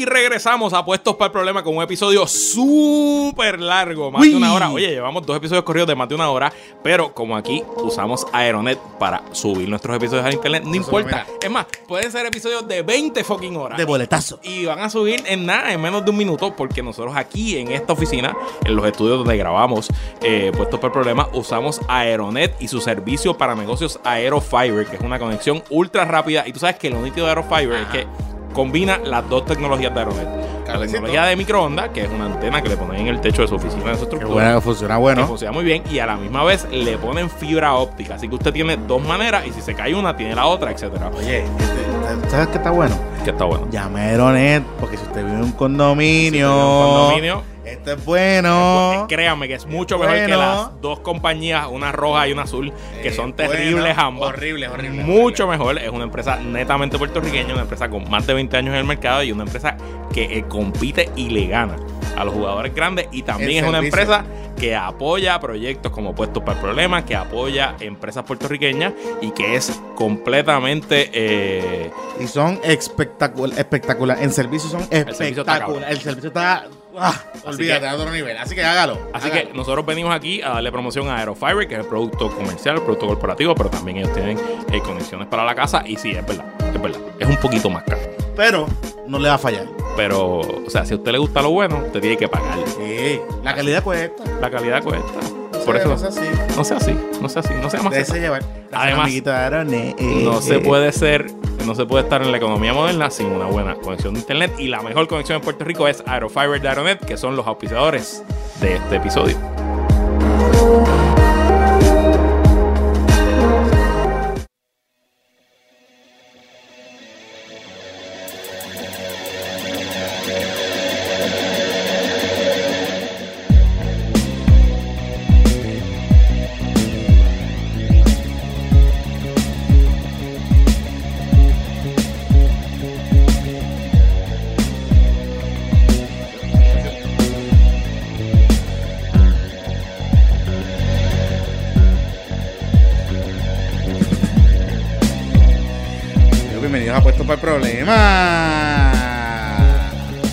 Y regresamos a Puestos para el Problema con un episodio súper largo, más de una hora. Oye, llevamos dos episodios corridos de más de una hora, pero como aquí usamos Aeronet para subir nuestros episodios al internet, no importa. Es más, pueden ser episodios de 20 fucking horas. De boletazo. Y van a subir en nada, en menos de un minuto, porque nosotros aquí en esta oficina, en los estudios donde grabamos eh, Puestos para el Problema, usamos Aeronet y su servicio para negocios Aerofiber, que es una conexión ultra rápida. Y tú sabes que lo nítido de Aerofiber es que combina las dos tecnologías de Aeronet. La tecnología de microondas, que es una antena que le ponen en el techo de su oficina, de su estructura. bueno, que funciona que bueno. funciona muy bien y a la misma vez le ponen fibra óptica. Así que usted tiene dos maneras y si se cae una, tiene la otra, etcétera. Oye, este, ¿sabes qué está bueno? Que está bueno. Llame a Aeronet, porque si usted vive en un condominio, Si vive en un condominio, esto es bueno. Pues, créanme que es mucho mejor que Bueno. las dos compañías, una roja y una azul, que son bueno, terribles ambas. horrible, horrible, Mucho mejor. Es una empresa netamente puertorriqueña, una empresa con más de 20 años en el mercado y una empresa que eh, compite y le gana a los jugadores grandes. Y también El es una empresa que apoya proyectos como Puestos para el Problema, que apoya empresas puertorriqueñas y que es completamente. eh, Y son espectacular, espectacular. En servicio son servicio está cabrón. espectacular. El servicio está. Ah, olvídate, a otro nivel. Así que hágalo. Así hágalo. que nosotros venimos aquí a darle promoción a Aerofiber, que es el producto comercial, el producto corporativo, pero también ellos tienen eh, conexiones para la casa. Y sí, es verdad, es verdad. Es un poquito más caro. Pero no le va a fallar. Pero, o sea, si a usted le gusta lo bueno, usted tiene que pagar. Sí, la calidad cuesta. La calidad cuesta. No Por sea- eso, no sea así. no sea así, no sea así, no sea más llevar. Además, de Aeronet. No se puede ser, no se puede estar en la economía moderna sin una buena conexión de internet. Y la mejor conexión en Puerto Rico es Aerofiber de Aeronet, que son los auspiciadores de este episodio.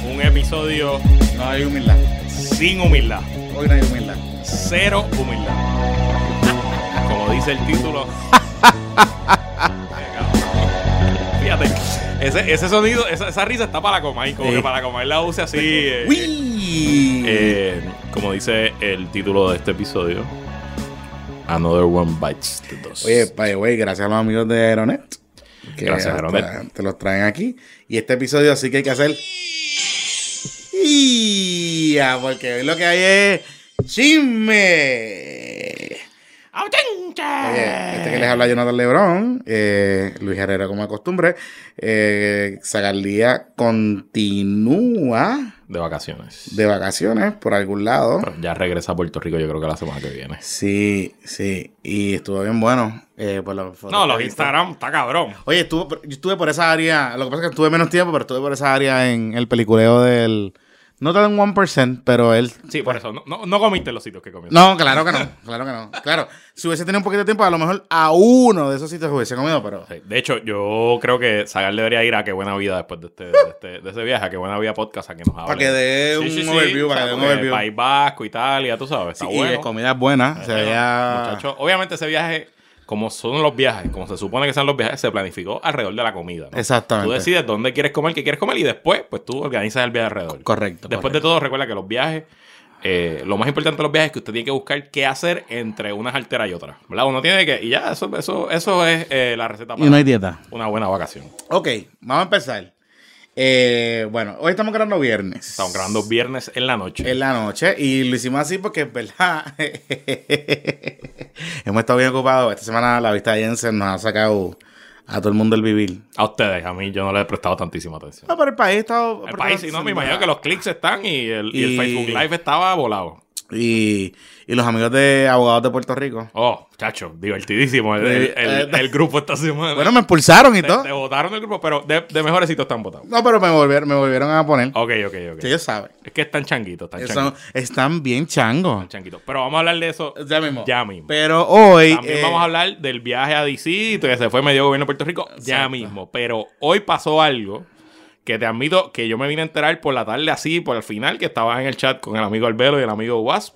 Un episodio No hay humildad. sin humildad. Hoy no hay humildad. Cero humildad. Como dice el título. Fíjate, ese, ese sonido, esa, esa risa está para comer, como Sí. que para comer la use así. eh, ¡Uy! eh, como dice el título de este episodio. Another One Bites the Dust. Oye, by the way, gracias a los amigos de Aeronet. Que Gracias, Aeronet. Te, los traen aquí. Y este episodio sí que hay que hacer. ¡Ya! Porque hoy lo que hay es. ¡Chisme! Oye, este que les habla Jonathan Lebrón, eh, Luis Herrera como de costumbre, eh, Zagarlía continúa de vacaciones. de vacaciones por algún lado. Pero ya regresa a Puerto Rico, yo creo que la semana que viene. Sí, sí, y estuvo bien bueno. eh, por las fotos No, los. Instagram está cabrón. Oye, yo estuve por esa área, lo que pasa es que estuve menos tiempo, pero estuve por esa área en el peliculeo del... No tan en 1%, pero él... Sí, por eso. No, no, no comiste los sitios que comiste. No, claro que no, claro que no. Claro, si hubiese tenido un poquito de tiempo, a lo mejor a uno de esos sitios hubiese comido, pero... Sí, De hecho, yo creo que Zagal debería ir a Qué Buena Vida después de, este, de, este- de ese viaje, a Qué Buena Vida Podcast, a que nos hable. Para que dé un overview, para que dé un overview. País Vasco, Italia, tú sabes, está Sí, y bueno. de comida buena, se Bueno, veía... muchacho, obviamente ese viaje, como son los viajes, como se supone que son los viajes, se planificó alrededor de la comida. ¿no? Exactamente. Tú decides dónde quieres comer, qué quieres comer y después, pues tú organizas el viaje alrededor. Correcto. Después de todo, recuerda que los viajes, eh, lo más importante de los viajes es que usted tiene que buscar qué hacer entre unas alteras y otras. ¿Verdad? Uno tiene que. Y ya, eso, eso, eso es eh, la receta Y para no hay dieta. una buena vacación. Ok, vamos a empezar. Eh, bueno, hoy estamos grabando viernes. Estamos grabando viernes en la noche. En la noche. Y lo hicimos así porque es verdad. Hemos estado bien ocupados. Esta semana la vista de Jensen nos ha sacado a todo el mundo el vivir. A ustedes, a mí yo no le he prestado tantísima atención. No, pero el país está. El país, sí, no, me imagino que los clics están y el, y el Facebook Live estaba volado. Y, y los amigos de abogados de Puerto Rico. Oh, chacho, divertidísimo el, el- el- el grupo esta semana. Bueno, me expulsaron y te, todo. te votaron el grupo, pero de, de mejores sitios están votados. No, pero me volvieron, me volvieron a poner. Ok, ok, ok. Que ellos saben. Es que están changuitos, están changuitos. están bien changos. están changuitos. Pero vamos a hablar de eso Ya mismo. ya mismo. Pero hoy. También eh, vamos a hablar del viaje a DC, que se fue medio gobierno de Puerto Rico, ya mismo. Pero hoy pasó algo que te admito que yo me vine a enterar por la tarde así, por el final, que estabas en el chat con el amigo Albelo y el amigo Wasp,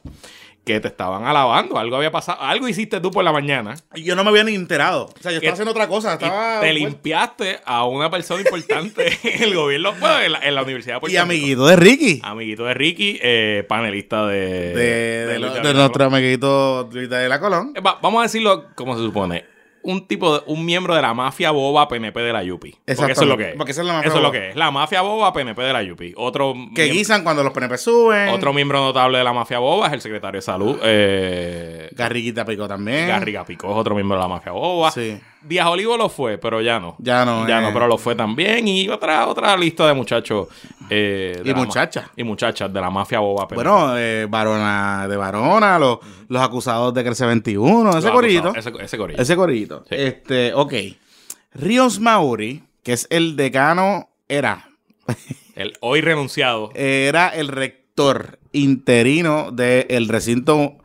que te estaban alabando. Algo había pasado, algo hiciste tú por la mañana. Y yo no me había ni enterado. O sea, yo estaba haciendo otra cosa. Estaba, te pues, limpiaste a una persona importante en el gobierno, bueno, en la, en la Universidad de Puerto y Rico. amiguito de Ricky. Amiguito de Ricky, eh, panelista de... de, de, de nuestro amiguito Luis de la Colón. Eh, va- vamos a decirlo como se supone. Un tipo, de, un miembro de la mafia boba PNP de la Yupi. Porque eso es lo que es. porque esa es la mafia Eso es lo que es. La mafia boba PNP de la Yupi. Otro, Que guisan cuando los PNP suben. otro miembro notable de la mafia boba es el secretario de salud. Eh, Garriguita Pico también. Garriga Picó es otro miembro de la mafia boba. Sí. Díaz Olivo lo fue, pero ya no. Ya no, Ya eh. no, pero lo fue también. Y otra, otra lista de muchachos. eh, de Y muchachas. Y muchachas de la mafia boba. PNP. Bueno, eh, varona de varona, los, los acusados de Crece 21, ese Los corito. acusados, Ese, ese corito. Ese corito. Sí. Este, ok. Ríos Mauri, que es el decano, era, El hoy renunciado. era el rector interino del recinto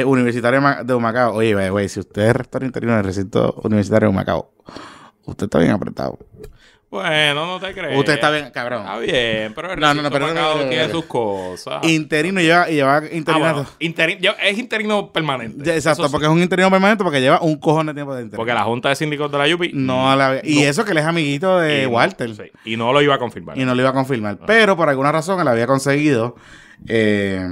eh, universitario de Humacao. Oye, güey, güey, si usted es rector interino del recinto universitario de Humacao, usted está bien apretado. Bueno, no te crees. Usted está bien, cabrón. Está bien, pero el No, no, no, pero no, no, tiene sus cosas. Interino lleva, lleva Ah, interinado. bueno, interin- yo- es interino permanente. Ya, Exacto, Eso sí, porque es un interino permanente porque lleva un cojón de tiempo de interino. porque la Junta de Síndicos de la Yupi no la- y eso que él es amiguito de y Walter. sí, y no lo iba a confirmar. y no lo iba a confirmar. Pero por alguna razón él había conseguido eh,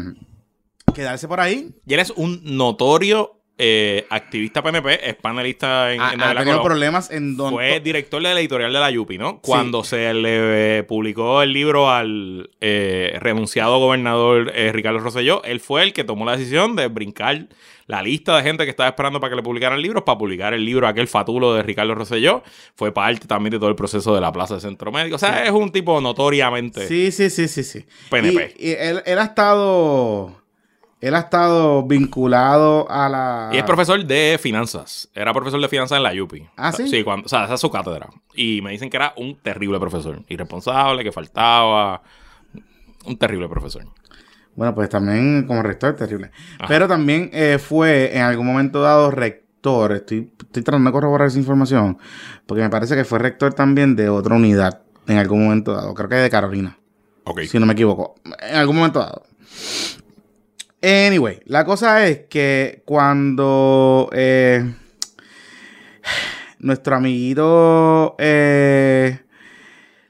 quedarse por ahí. Y él es un notorio eh, activista PNP, es panelista en, Ha, en Colón. problemas en donde. Fue director de la editorial de la Yupi, ¿no? Cuando se le eh, publicó el libro al eh, renunciado gobernador Ricardo Rosselló, él fue el que tomó la decisión de brincar la lista de gente que estaba esperando para que le publicaran libros, para publicar el libro aquel fatulo de Ricardo Rosselló. Fue parte también de todo el proceso de la Plaza de Centro Médico. O sea, es un tipo notoriamente Sí, sí, sí, sí, sí. PNP. Y, y él, él ha estado. Él ha estado vinculado a la. Y es profesor de finanzas. Era profesor de finanzas en la Yupi. ¿Ah, sí? Sí, cuando, o sea, esa es su cátedra. Y me dicen que era un terrible profesor. Irresponsable, que faltaba. Un terrible profesor. Bueno, pues también como rector, terrible. Ajá. Pero también eh, fue en algún momento dado rector. Estoy, estoy tratando de corroborar esa información. Porque me parece que fue rector también de otra unidad. En algún momento dado. Creo que de Carolina. Ok. Si no me equivoco. En algún momento dado. Anyway, la cosa es que cuando eh, nuestro amiguito eh,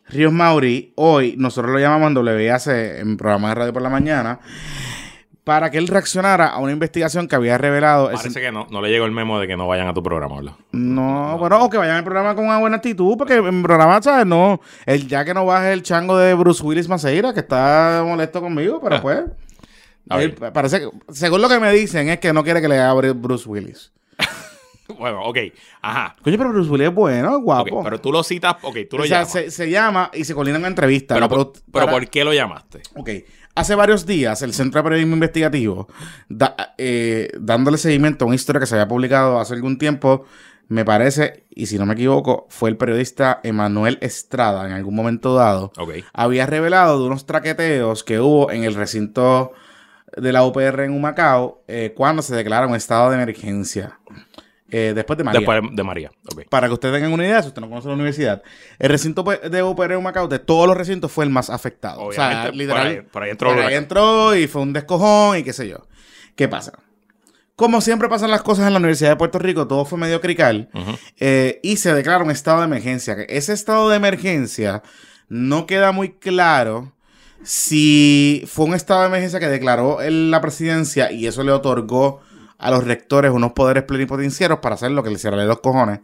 Ríos Mauri, hoy nosotros lo llamamos en WIAC en programa de radio por la mañana, para que él reaccionara a una investigación que había revelado. el Parece que no, no le llegó el memo de que no vayan a tu programa, ¿verdad? no, bueno, o que vayan al programa con una buena actitud, porque en programa, ¿sabes? No, el, ya que no baje el chango de Bruce Willis Maceira, que está molesto conmigo, pero pues. A él ver. parece que, según lo que me dicen, es que no quiere que le haga Bruce Willis. Bueno, ok. Ajá. Coño, pero Bruce Willis es bueno, es Ok, guapo. pero tú lo citas, ok, tú lo o sea, llamas. se, se llama y se coordina una entrevista. pero por, pero para- ¿por qué lo llamaste? Ok. Hace varios días, el Centro de Periodismo Investigativo, da- eh, dándole seguimiento a una historia que se había publicado hace algún tiempo, me parece, y si no me equivoco, fue el periodista Emanuel Estrada, en algún momento dado, Ok. había revelado de unos traqueteos que hubo en el recinto de la UPR en Humacao eh, cuando se declara un estado de emergencia. Eh, después de María. Después de María. Para que ustedes tengan una idea, si usted no conoce la universidad, el recinto de UPR en Humacao, de todos los recintos, fue el más afectado. o sea, Obviamente, literal. por ahí- por ahí entró por ahí entró y fue un descojón y qué sé yo. ¿Qué pasa? Como siempre pasan las cosas en la Universidad de Puerto Rico, todo fue medio crical eh, y se declara un estado de emergencia. Que Ese estado de emergencia no queda muy claro si fue un estado de emergencia que declaró la presidencia y eso le otorgó a los rectores unos poderes plenipotenciarios para hacer lo que les hiciera los cojones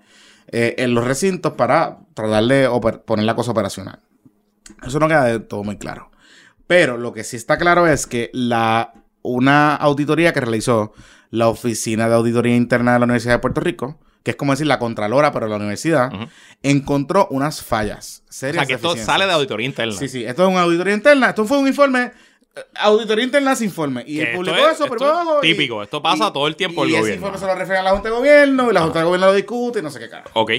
eh, en los recintos para tratar de poner la cosa operacional. Eso no queda de todo muy claro. Pero lo que sí está claro es que la, una auditoría que realizó la Oficina de Auditoría Interna de la Universidad de Puerto Rico, que es como decir la Contralora, pero la universidad, encontró unas fallas O serias. sea, que esto sale de auditoría interna. Sí, sí, esto es una auditoría interna. Esto fue un informe. eh, Auditoría interna sin informe. Y él publicó es- eso y- típico, esto pasa todo el tiempo y el ese gobierno. informe se lo refiere a la Junta de Gobierno y la Junta de Gobierno lo discute y no sé qué cara. Ok.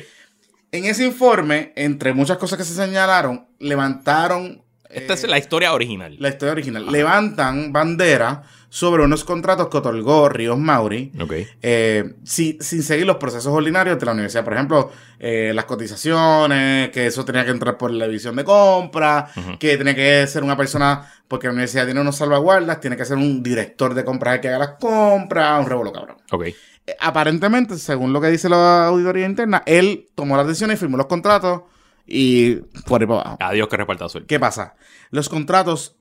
En ese informe, entre muchas cosas que se señalaron, levantaron Esta eh, es la historia original. la historia original. Levantan bandera sobre unos contratos que otorgó Ríos Mauri Ok. eh, si- sin seguir los procesos ordinarios de la universidad. Por ejemplo, eh, las cotizaciones, que eso tenía que entrar por la división de compra, que tenía que ser una persona, porque la universidad tiene unos salvaguardas, tiene que ser un director de compras el que haga las compras, un revuelo cabrón. Ok. Eh, Aparentemente, según lo que dice la auditoría interna, él tomó las decisiones, firmó los contratos y por ahí para abajo. Adiós que reparta suerte. ¿Qué pasa? Los contratos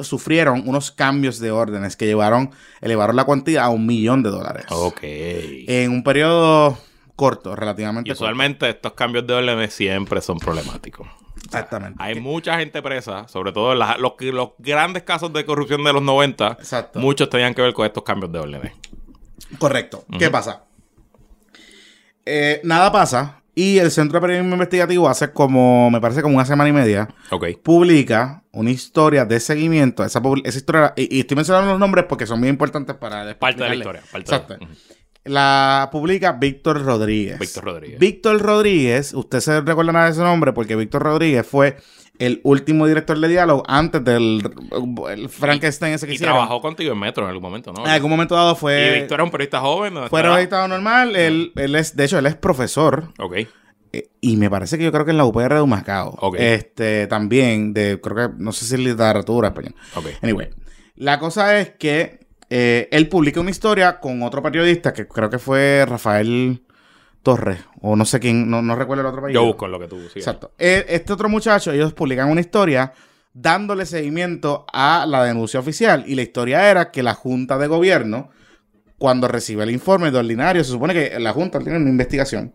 sufrieron unos cambios de órdenes que llevaron, elevaron la cuantía a un millón de dólares. Ok. En un periodo corto, relativamente Y usualmente estos cambios de orden siempre son problemáticos. Exactamente. Hay mucha gente presa, sobre todo en las- los, que- los grandes casos de corrupción de los 90. Exacto. Muchos tenían que ver con estos cambios de órdenes. Correcto. ¿Qué pasa? Eh, nada pasa y el Centro de Periodismo Investigativo hace como, me parece como una semana y media, Ok. publica una historia de seguimiento. Esa, esa historia, y, y estoy mencionando los nombres porque son muy importantes para después Parte de la historia. Parte de- Exacto. Ujú. La publica Víctor Rodríguez. Víctor Rodríguez. Víctor Rodríguez, usted se recuerda de ese nombre porque Víctor Rodríguez fue el último director de diálogo antes del el Frankenstein ese que Y hicieron. trabajó contigo en Metro en algún momento, ¿no? En algún momento dado Y fue. Víctor era un periodista joven. ¿no? Fue Estaba- registrado normal. Él, él es, de hecho, él es profesor. Ok. eh, Y me parece que yo creo que en la UPR de Humacao. Ok. Este, también, de, creo que, no sé si es literatura español. Ok. Anyway, la cosa es que eh, él publica una historia con otro periodista que creo que fue Rafael Torres, o no sé quién, no, no recuerdo el otro apellido. Yo busco lo que tú. Exacto. Eh, Este otro muchacho, ellos publican una historia dándole seguimiento a la denuncia oficial. Y la historia era que la Junta de Gobierno, cuando recibe el informe de ordinario, se supone que la Junta tiene una investigación.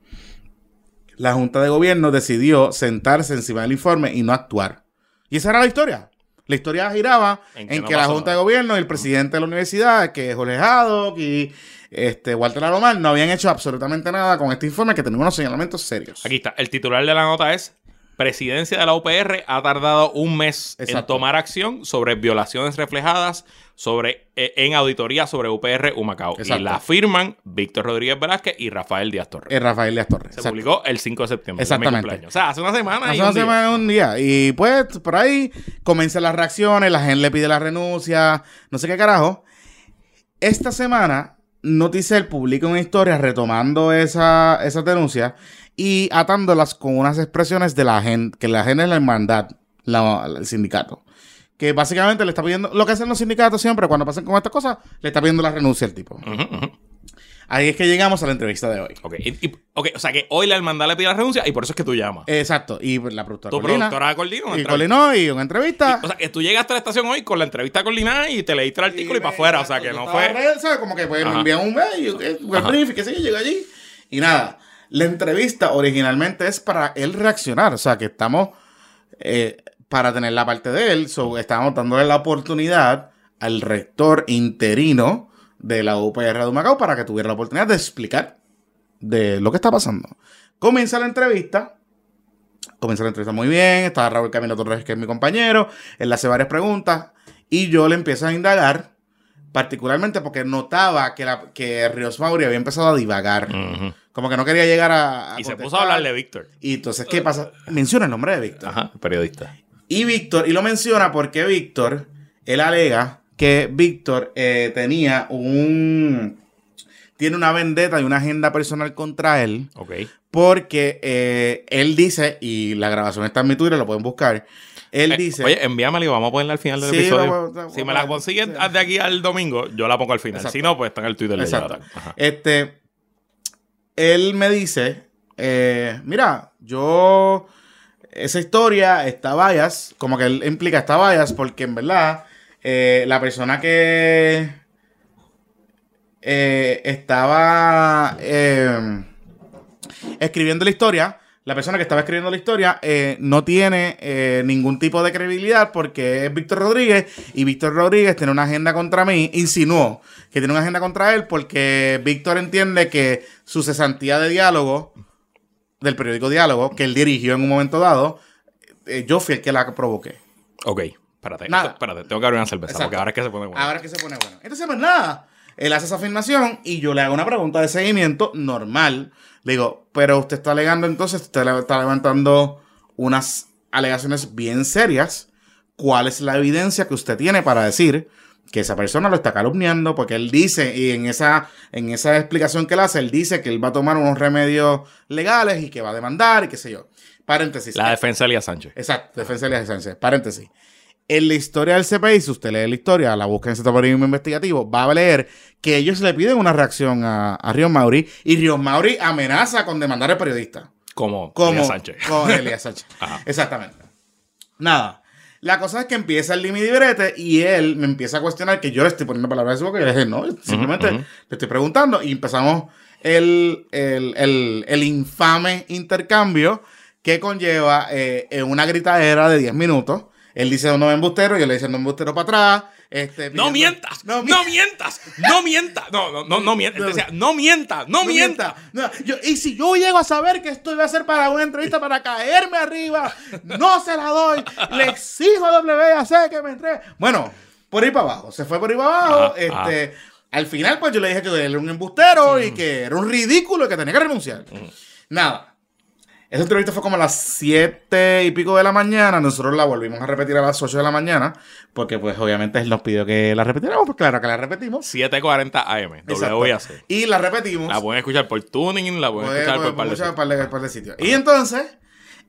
La Junta de Gobierno decidió sentarse encima del informe y no actuar. Y esa era la historia. La historia giraba En en que no la Junta de. Gobierno y el presidente de la universidad, que es Jorge Haddock y este, Walter Alomar, no habían hecho absolutamente nada con este informe que tenía unos señalamientos serios. Aquí está. El titular de la nota es Presidencia de la UPR ha tardado un mes en tomar acción sobre violaciones reflejadas sobre, eh, en auditoría sobre UPR Humacao. Y la firman Víctor Rodríguez Velázquez y Rafael Díaz Torres. Es Rafael Díaz Torres. Se Exacto. publicó el 5 de septiembre. Exactamente. O sea, hace una semana. y Hace un una día. semana, un día. Y pues, por ahí comienzan las reacciones, la gente le pide la renuncia, no sé qué carajo. Esta semana, Noticel publica una historia retomando esa, esas denuncias y atándolas con unas expresiones de la gente, que la gente es la hermandad, la- el sindicato. Que básicamente le está pidiendo, lo que hacen los sindicatos siempre cuando pasan con estas cosas, le está pidiendo la renuncia al tipo. Ujú. Ahí es que llegamos a la entrevista de hoy. Ok, y- y- ok, o sea que hoy la hermandad le pide la renuncia y por eso es que tú llamas. Exacto. Y la productora. tu Colina, productora coordina una Y coordinó y una entrevista. Y, o sea, que tú llegaste a la estación hoy con la entrevista coordinada y te leíste el artículo y, para afuera. O sea, que no fue. redes, ¿sabes? Como que pues, me envían un mail, eh, el Ajá. brief, y qué sé yo, llego allí. Y nada, la entrevista originalmente es para él reaccionar. O sea, que estamos eh, para tener la parte de él. So, estamos dándole la oportunidad al rector interino de la UPR de Humacao para que tuviera la oportunidad de explicar de lo que está pasando. Comienza la entrevista. Comienza la entrevista muy bien. Está Raúl Camilo Torres, que es mi compañero. Él le hace varias preguntas. Y yo le empiezo a indagar. Particularmente porque notaba que, la, que Ríos Mauri había empezado a divagar. Como que no quería llegar a. a Y se puso a hablar de Víctor. Y entonces, ¿qué pasa? Menciona el nombre de Víctor. Ajá, periodista. Y Víctor, y lo menciona porque Víctor, él alega que Víctor eh, tenía un. Tiene una vendetta y una agenda personal contra él. Ok. Porque eh, él dice, y la grabación está en mi Twitter, lo pueden buscar. Él Eh, dice. Oye, envíamela y vamos a ponerla al final del Sí, episodio. si me la sí. de aquí al domingo, yo la pongo al final. Exacto. Si no, pues está en el Twitter Exacto. Este, él me dice, eh, mira, yo, esa historia está bias, como que él implica está bias, porque en verdad, eh, la persona que eh, estaba eh, escribiendo la historia, la persona que estaba escribiendo la historia no tiene ningún tipo de credibilidad porque es Víctor Rodríguez y Víctor Rodríguez tiene una agenda contra mí, insinuó que tiene una agenda contra él porque Víctor entiende que su cesantía de diálogo del periódico Diálogo, que él dirigió en un momento dado, yo fui el que la provoqué. Ok, espérate. Nada. esto- espérate, tengo que abrir una cerveza Exacto. porque ahora es que se pone bueno. Ahora es que se pone bueno. Entonces, pues nada. Él hace esa afirmación y yo le hago una pregunta de seguimiento normal. Le digo, pero usted está alegando entonces, usted le- está levantando unas alegaciones bien serias ¿cuál es la evidencia que usted tiene para decir que esa persona lo está calumniando? Porque él dice, y en esa, en esa explicación que él hace, él dice que él va a tomar unos remedios legales y que va a demandar y qué sé yo. Paréntesis. La defensa de Elías Sánchez. Exacto, defensa de Elías Sánchez. Paréntesis. En la historia del CPI, si usted lee la historia, la busca en ese periodismo investigativo, va a leer que ellos le piden una reacción a, a Ríos Mauri y Ríos Mauri amenaza con demandar al periodista. Como, Como Elías Sánchez. Con Elías Sánchez. Exactamente. Nada. La cosa es que empieza el límite y brete y él me empieza a cuestionar que yo le estoy poniendo palabras de su boca y le dije, no, simplemente ujú. le estoy preguntando y empezamos el, el, el, el infame intercambio que conlleva eh, una gritadera de 10 minutos. Él dice no embustero, yo le dice no embustero para atrás. Este, No mientas, No, no, mi- mientas, no mientas, no, no, no, no mientas, No. Mientas, no, no mientas. mienta. No, yo- y si yo llego a saber que esto iba a ser para una entrevista para caerme arriba, no se la doy. Le exijo a WAC que me entregue. Bueno, por ahí para abajo. Se fue por ahí para abajo. Ajá, este, Al final, pues yo le dije que él era un embustero y que era un ridículo y que tenía que renunciar. Nada. Esa entrevista fue como a las 7 y pico de la mañana. Nosotros la volvimos a repetir a las 8 de la mañana. Porque, pues, obviamente él nos pidió que la repitiéramos. Pues claro que la repetimos. 7.40 AM. WIAC. Y la repetimos. La pueden escuchar por tuning, la pueden Puede- escuchar por par de muchas- sitios. par de, par de sitios. Y entonces,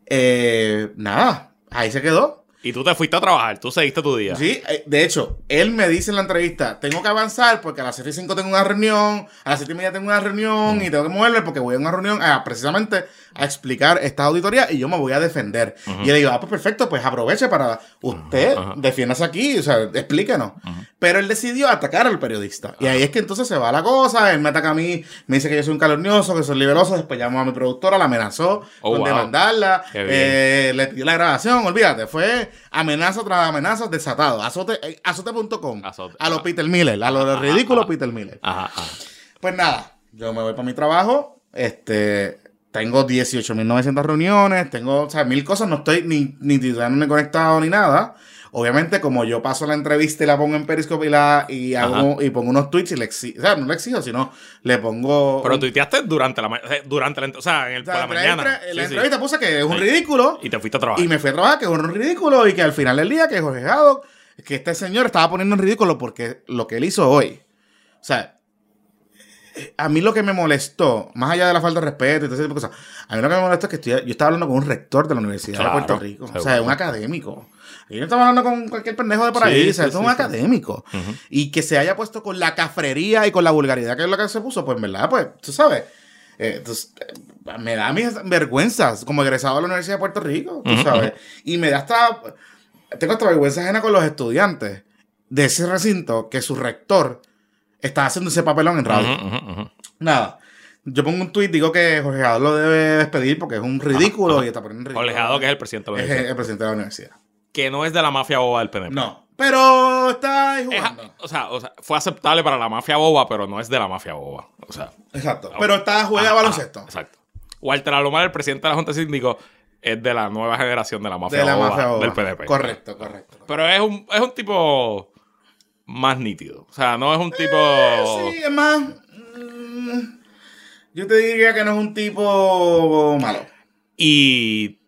eh, nada, ahí se quedó. Y tú te fuiste a trabajar, tú seguiste tu día. Sí, eh, de hecho, él me dice en la entrevista, tengo que avanzar porque a las 7 y 5 tengo una reunión, a las 7 y media tengo una reunión y tengo que moverme porque voy a una reunión a, precisamente a explicar esta auditoría y yo me voy a defender. Y le digo, ah, pues perfecto, pues aproveche para usted, Ajá. defiéndase aquí, o sea, explíquenos. Pero él decidió atacar al periodista. Y ahí es que entonces se va la cosa, él me ataca a mí, me dice que yo soy un calumnioso, que soy liberoso, después llamó a mi productora, la amenazó Oh, con wow. demandarla, eh, le pidió la grabación, olvídate, fue amenaza tras amenaza desatado. Azote, eh, azote.com. Azote, A lo ajá. Peter Miller, a lo Ajá, ridículo ajá. Peter Miller. Ajá, ajá. Pues nada, yo me voy para mi trabajo, este, tengo 18.900 reuniones, tengo, o sea, mil cosas, no estoy ni, ni titulando ni conectado ni nada. Obviamente, como yo paso la entrevista y la pongo en Periscope y, la, y, hago, y pongo unos tweets y le exijo, o sea, no le exijo, sino le pongo... Pero un- tuiteaste durante la, eh, durante la, o sea, en el, o sea, por la mañana. entre- la Sí, entrevista puse que es un Sí. ridículo. Y te fuiste a trabajar. Y me fui a trabajar, que es un ridículo, y que al final del día, que Jorge Jado, que este señor estaba poniendo en ridículo porque lo que él hizo hoy. O sea, a mí lo que me molestó, más allá de la falta de respeto y todo ese tipo de cosas, a mí lo que me molestó es que estoy- yo estaba hablando con un rector de la Universidad Claro, de Puerto Rico. O sea, un académico. Y yo no estaba hablando con cualquier pendejo de por ahí, Sí, o sea, sí, esto es un sí. académico. Y que se haya puesto con la cafrería y con la vulgaridad que es lo que se puso, pues en verdad, pues, tú sabes. eh, entonces, eh, me da mis vergüenzas como egresado de la Universidad de Puerto Rico, tú sabes. Y me da hasta. Tengo hasta vergüenza ajena con los estudiantes de ese recinto que su rector está haciendo ese papelón en radio. Nada. Yo pongo un tuit, digo que Jorge Jado lo debe despedir porque es un ridículo ajá. y está poniendo en ridículo. Jorge Jado, que es el presidente de la Es universidad. el presidente de la universidad. Que no es de la mafia boba del PNP. No. Pero está ahí Es- jugando. o, sea, o sea, fue aceptable para la mafia boba, pero no es de la mafia boba. O sea, Exacto. Pero está juega ajá, baloncesto. ajá, exacto. Walter Alomar, el presidente de la Junta de Síndicos, es de la nueva generación de la mafia, de la boba, mafia boba. del PNP. Correcto, correcto. Pero es un, es un tipo más nítido. O sea, no es un tipo. Eh, Sí, es más. mm, yo te diría que no es un tipo malo. Y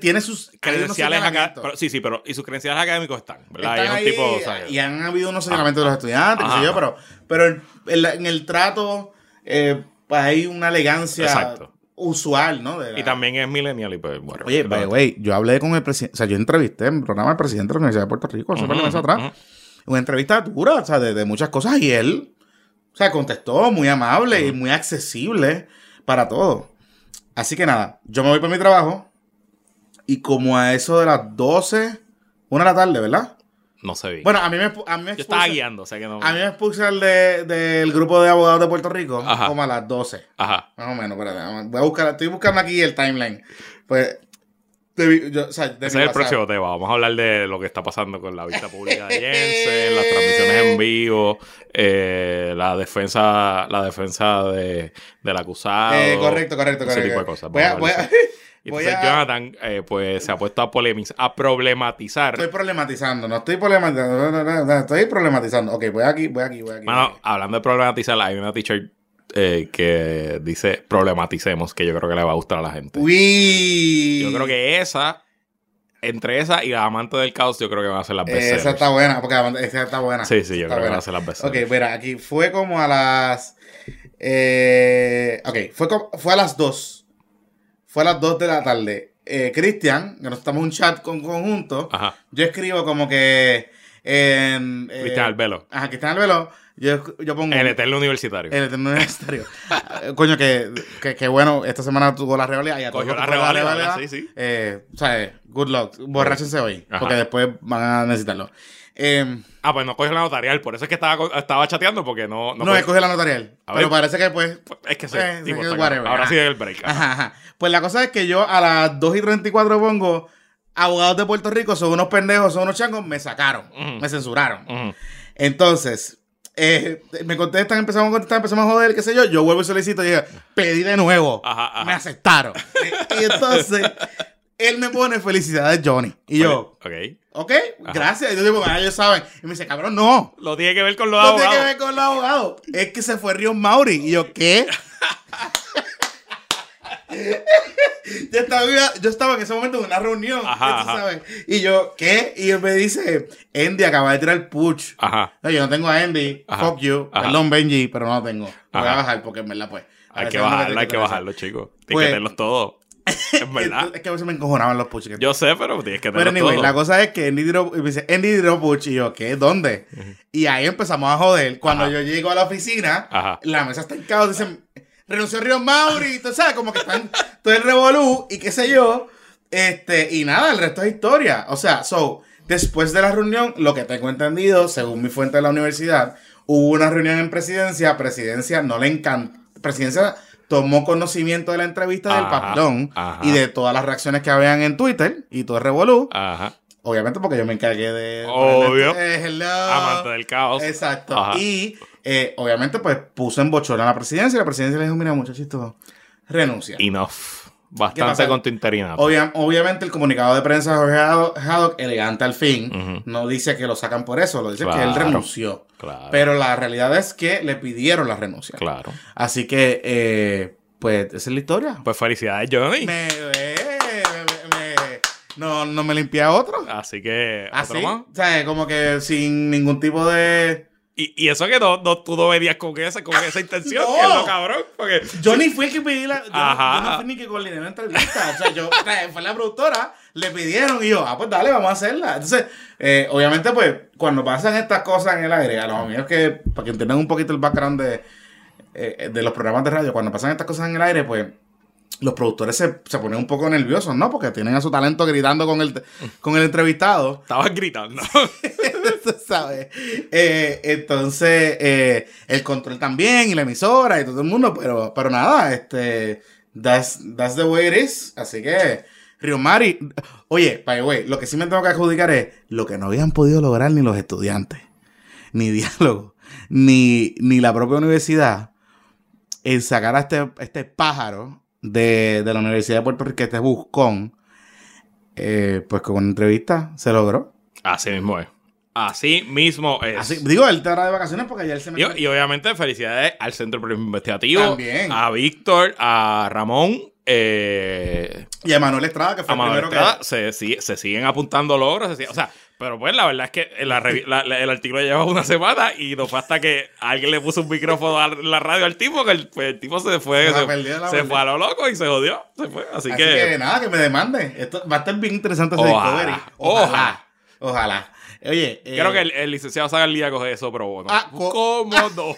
Tiene sus credenciales señalamientos. Sí, sí, pero. Y sus credenciales académicos están, ¿verdad? Están y es un ahí, tipo. o sea, y han habido unos señalamientos de los estudiantes, qué sé yo, pero, pero en, en la- en el trato eh, pues hay una elegancia Exacto. usual, ¿no? La- y también es millennial y pues, bueno. Oye, by the way, yo hablé con el presidente, o sea, yo entrevisté en el programa del presidente de la Universidad de Puerto Rico hace un par de meses atrás. Una entrevista dura, o sea, de, de muchas cosas, y él, o sea, contestó muy amable y muy accesible para todo. Así que nada, yo me voy para mi trabajo y como a eso de las 12, una de la tarde, ¿verdad? No se vi. Bueno, a mí me, a mí me Yo estaba guiando, o sea que no. A mí me expulsan de- del grupo de abogados de Puerto Rico Ajá. como a las 12. Ajá. Más o menos, espérate, voy a buscar, estoy buscando aquí el timeline. Pues, de mi- yo, o sea, de mi Ese es el próximo tema. Vamos a hablar de lo que está pasando con la vista pública de Jensen, las transmisiones en vivo, eh, la defensa, la defensa de, del acusado. Eh, correcto, correcto, ese correcto. tipo de cosas. Voy a, voy a. Y voy entonces a- Jonathan, eh, pues se ha puesto a, a problematizar. Estoy problematizando, no estoy problematizando, no, no, no, no, estoy problematizando. Ok, voy aquí, voy aquí, voy aquí. voy Mano, aquí. hablando de problematizar, hay una teacher eh, que dice problematicemos, que yo creo que le va a gustar a la gente. Uy. Yo creo que esa entre esa y la amante del caos, yo creo que van a ser las veces. esa está buena, porque esa está buena. Sí, sí, yo Está creo que van a ser las veces. Ok, mira, aquí fue como a las. Eh, ok, fue, como- fue a las 2. Fue a las 2 de la tarde. Eh, Cristian, que nos estamos en un chat con conjunto, Ajá. yo escribo como que. Eh, Cristian Albelo. Ajá, Cristian Albelo. Yo, yo pongo. El eterno universitario. El eterno universitario. Ah, Coño, que, que, que bueno, esta semana tuvo la rivalidad. y a todos Cogió la rivalidad, sí, sí. Eh, o sea, eh, good luck. Borráchense hoy, Ajá. porque después van a necesitarlo. Eh, Ah, pues no cogió la notarial. Por eso es que estaba, estaba chateando porque no. no, cogió- escoge la notarial. A Pero ver. parece que pues. Es que sí. Eh, tipo, está whatever. Ahora Ajá. sí es el break. ajá. Ajá, ajá. Pues la cosa es que yo a las 2 y 34 pongo. Abogados de Puerto Rico son unos pendejos, son unos changos, me sacaron, me censuraron. Entonces, eh, me contestan, empezamos a contestar, empezamos a joder, qué sé yo. Yo vuelvo y solicito y digo, pedí de nuevo. Ajá, ajá. Me aceptaron. y, entonces, él me pone felicidades, Johnny. Y yo, Ok. ok, gracias. Y yo digo, ah, ellos saben. Y me dice, cabrón, no. Lo tiene que ver con los No tiene que abogados. ver con los abogados. Es que se fue Río Mauri. Y yo, ¿qué? yo, estaba, yo estaba en ese momento en una reunión. Ajá, tú ajá. sabes. Y yo, ¿qué? Y él me dice, Andy acaba de tirar el push. Ajá. No, yo no tengo a Andy. Fuck you. Perdón, Benji, pero no lo tengo. Lo voy a bajar porque en verdad, pues. Hay que bajarlo, hay que bajarlo, chicos. Tienes Pues- que tenerlos todos. Es verdad. Es que a veces me encojonaban los push. Yo sé, pero tienes que Pero tenerlos anyway, todos. la cosa es que Andy tiró, dice, Andy tiró push. Y yo, ¿qué? ¿Dónde? Y ahí empezamos a joder. Cuando yo llego a la oficina, la mesa está en caos. Dicen, renunció Río Mauri. Tú sabes, como que están todo el revolú y qué sé yo. Este, y nada, el resto es historia. O sea, so, después de la reunión, lo que tengo entendido, según mi fuente de la universidad, hubo una reunión en presidencia. Presidencia no le encanta. Presidencia tomó conocimiento de la entrevista del Ajá, papelón ajá. y de todas las reacciones que habían en Twitter y todo el revolú. Ajá. Obviamente porque yo me encargué de... Obvio. eh, hello. Amante del caos. Exacto. Ajá. Y eh, obviamente pues puso en bochorno a la presidencia y la presidencia le dijo, mira muchachito, renuncia. Enough. ¿Qué Bastante con tu interinato. Obvia- obviamente el comunicado de prensa de Jorge Haddock, elegante al fin, no dice que lo sacan por eso, lo dice que él renunció. Claro. Pero la realidad es que le pidieron la renuncia. Claro. Así que, eh, pues, esa es la historia. Pues felicidades, Johnny. Me, eh, me- me- no, no me limpia otro. Así que. Así, ¿otro más? o sea, como que sin ningún tipo de... Y, y eso que no, no, tú no venías con esa, con esa intención, No. que es lo cabrón. Porque. Yo ni fui el que pedí la... Yo, Ajá. yo no fui ni que coordiné la entrevista. O sea, yo... fue la productora, le pidieron y yo, ah, pues dale, vamos a hacerla. Entonces, eh, obviamente, pues, cuando pasan estas cosas en el aire, a los amigos que, para que entiendan un poquito el background de, eh, de los programas de radio, cuando pasan estas cosas en el aire, pues, los productores se, se ponen un poco nerviosos, ¿no? Porque tienen a su talento gritando con el, con el entrevistado. Estabas gritando. Eh, entonces, eh, el control también y la emisora y todo el mundo, pero, pero nada, este, that's, that's the way it is. Así que, Río Mari, oye, by way, lo que sí me tengo que adjudicar es lo que no habían podido lograr ni los estudiantes, ni diálogo, ni, ni la propia universidad, en sacar a este, este pájaro de, de la Universidad de Puerto Rico, este buscón, eh, pues con una entrevista se logró. Así mismo es. Así mismo es. Así, digo, él estará de vacaciones porque ayer se me... Y, y obviamente felicidades al Centro Periodismo Investigativo, También. a Víctor, a Ramón, eh, Y a Manuel Estrada, que fue a el Manuel primero Estrada. que... Se, sigue- se siguen apuntando logros. se o sea, pero pues la verdad es que la revi- la- la- el artículo lleva una semana y no fue hasta que alguien le puso un micrófono a la radio al tipo que el, pues, el tipo se fue, se, se fue a lo loco y se jodió. Se fue. Así, Así que, que... nada, que me demande. Esto va a estar bien interesante ese Ojalá, discovery. ojalá. Ojalá. Ojalá. Oye, eh, creo que el, el licenciado Zagalía coge eso, pero bueno. Ah, cómodo.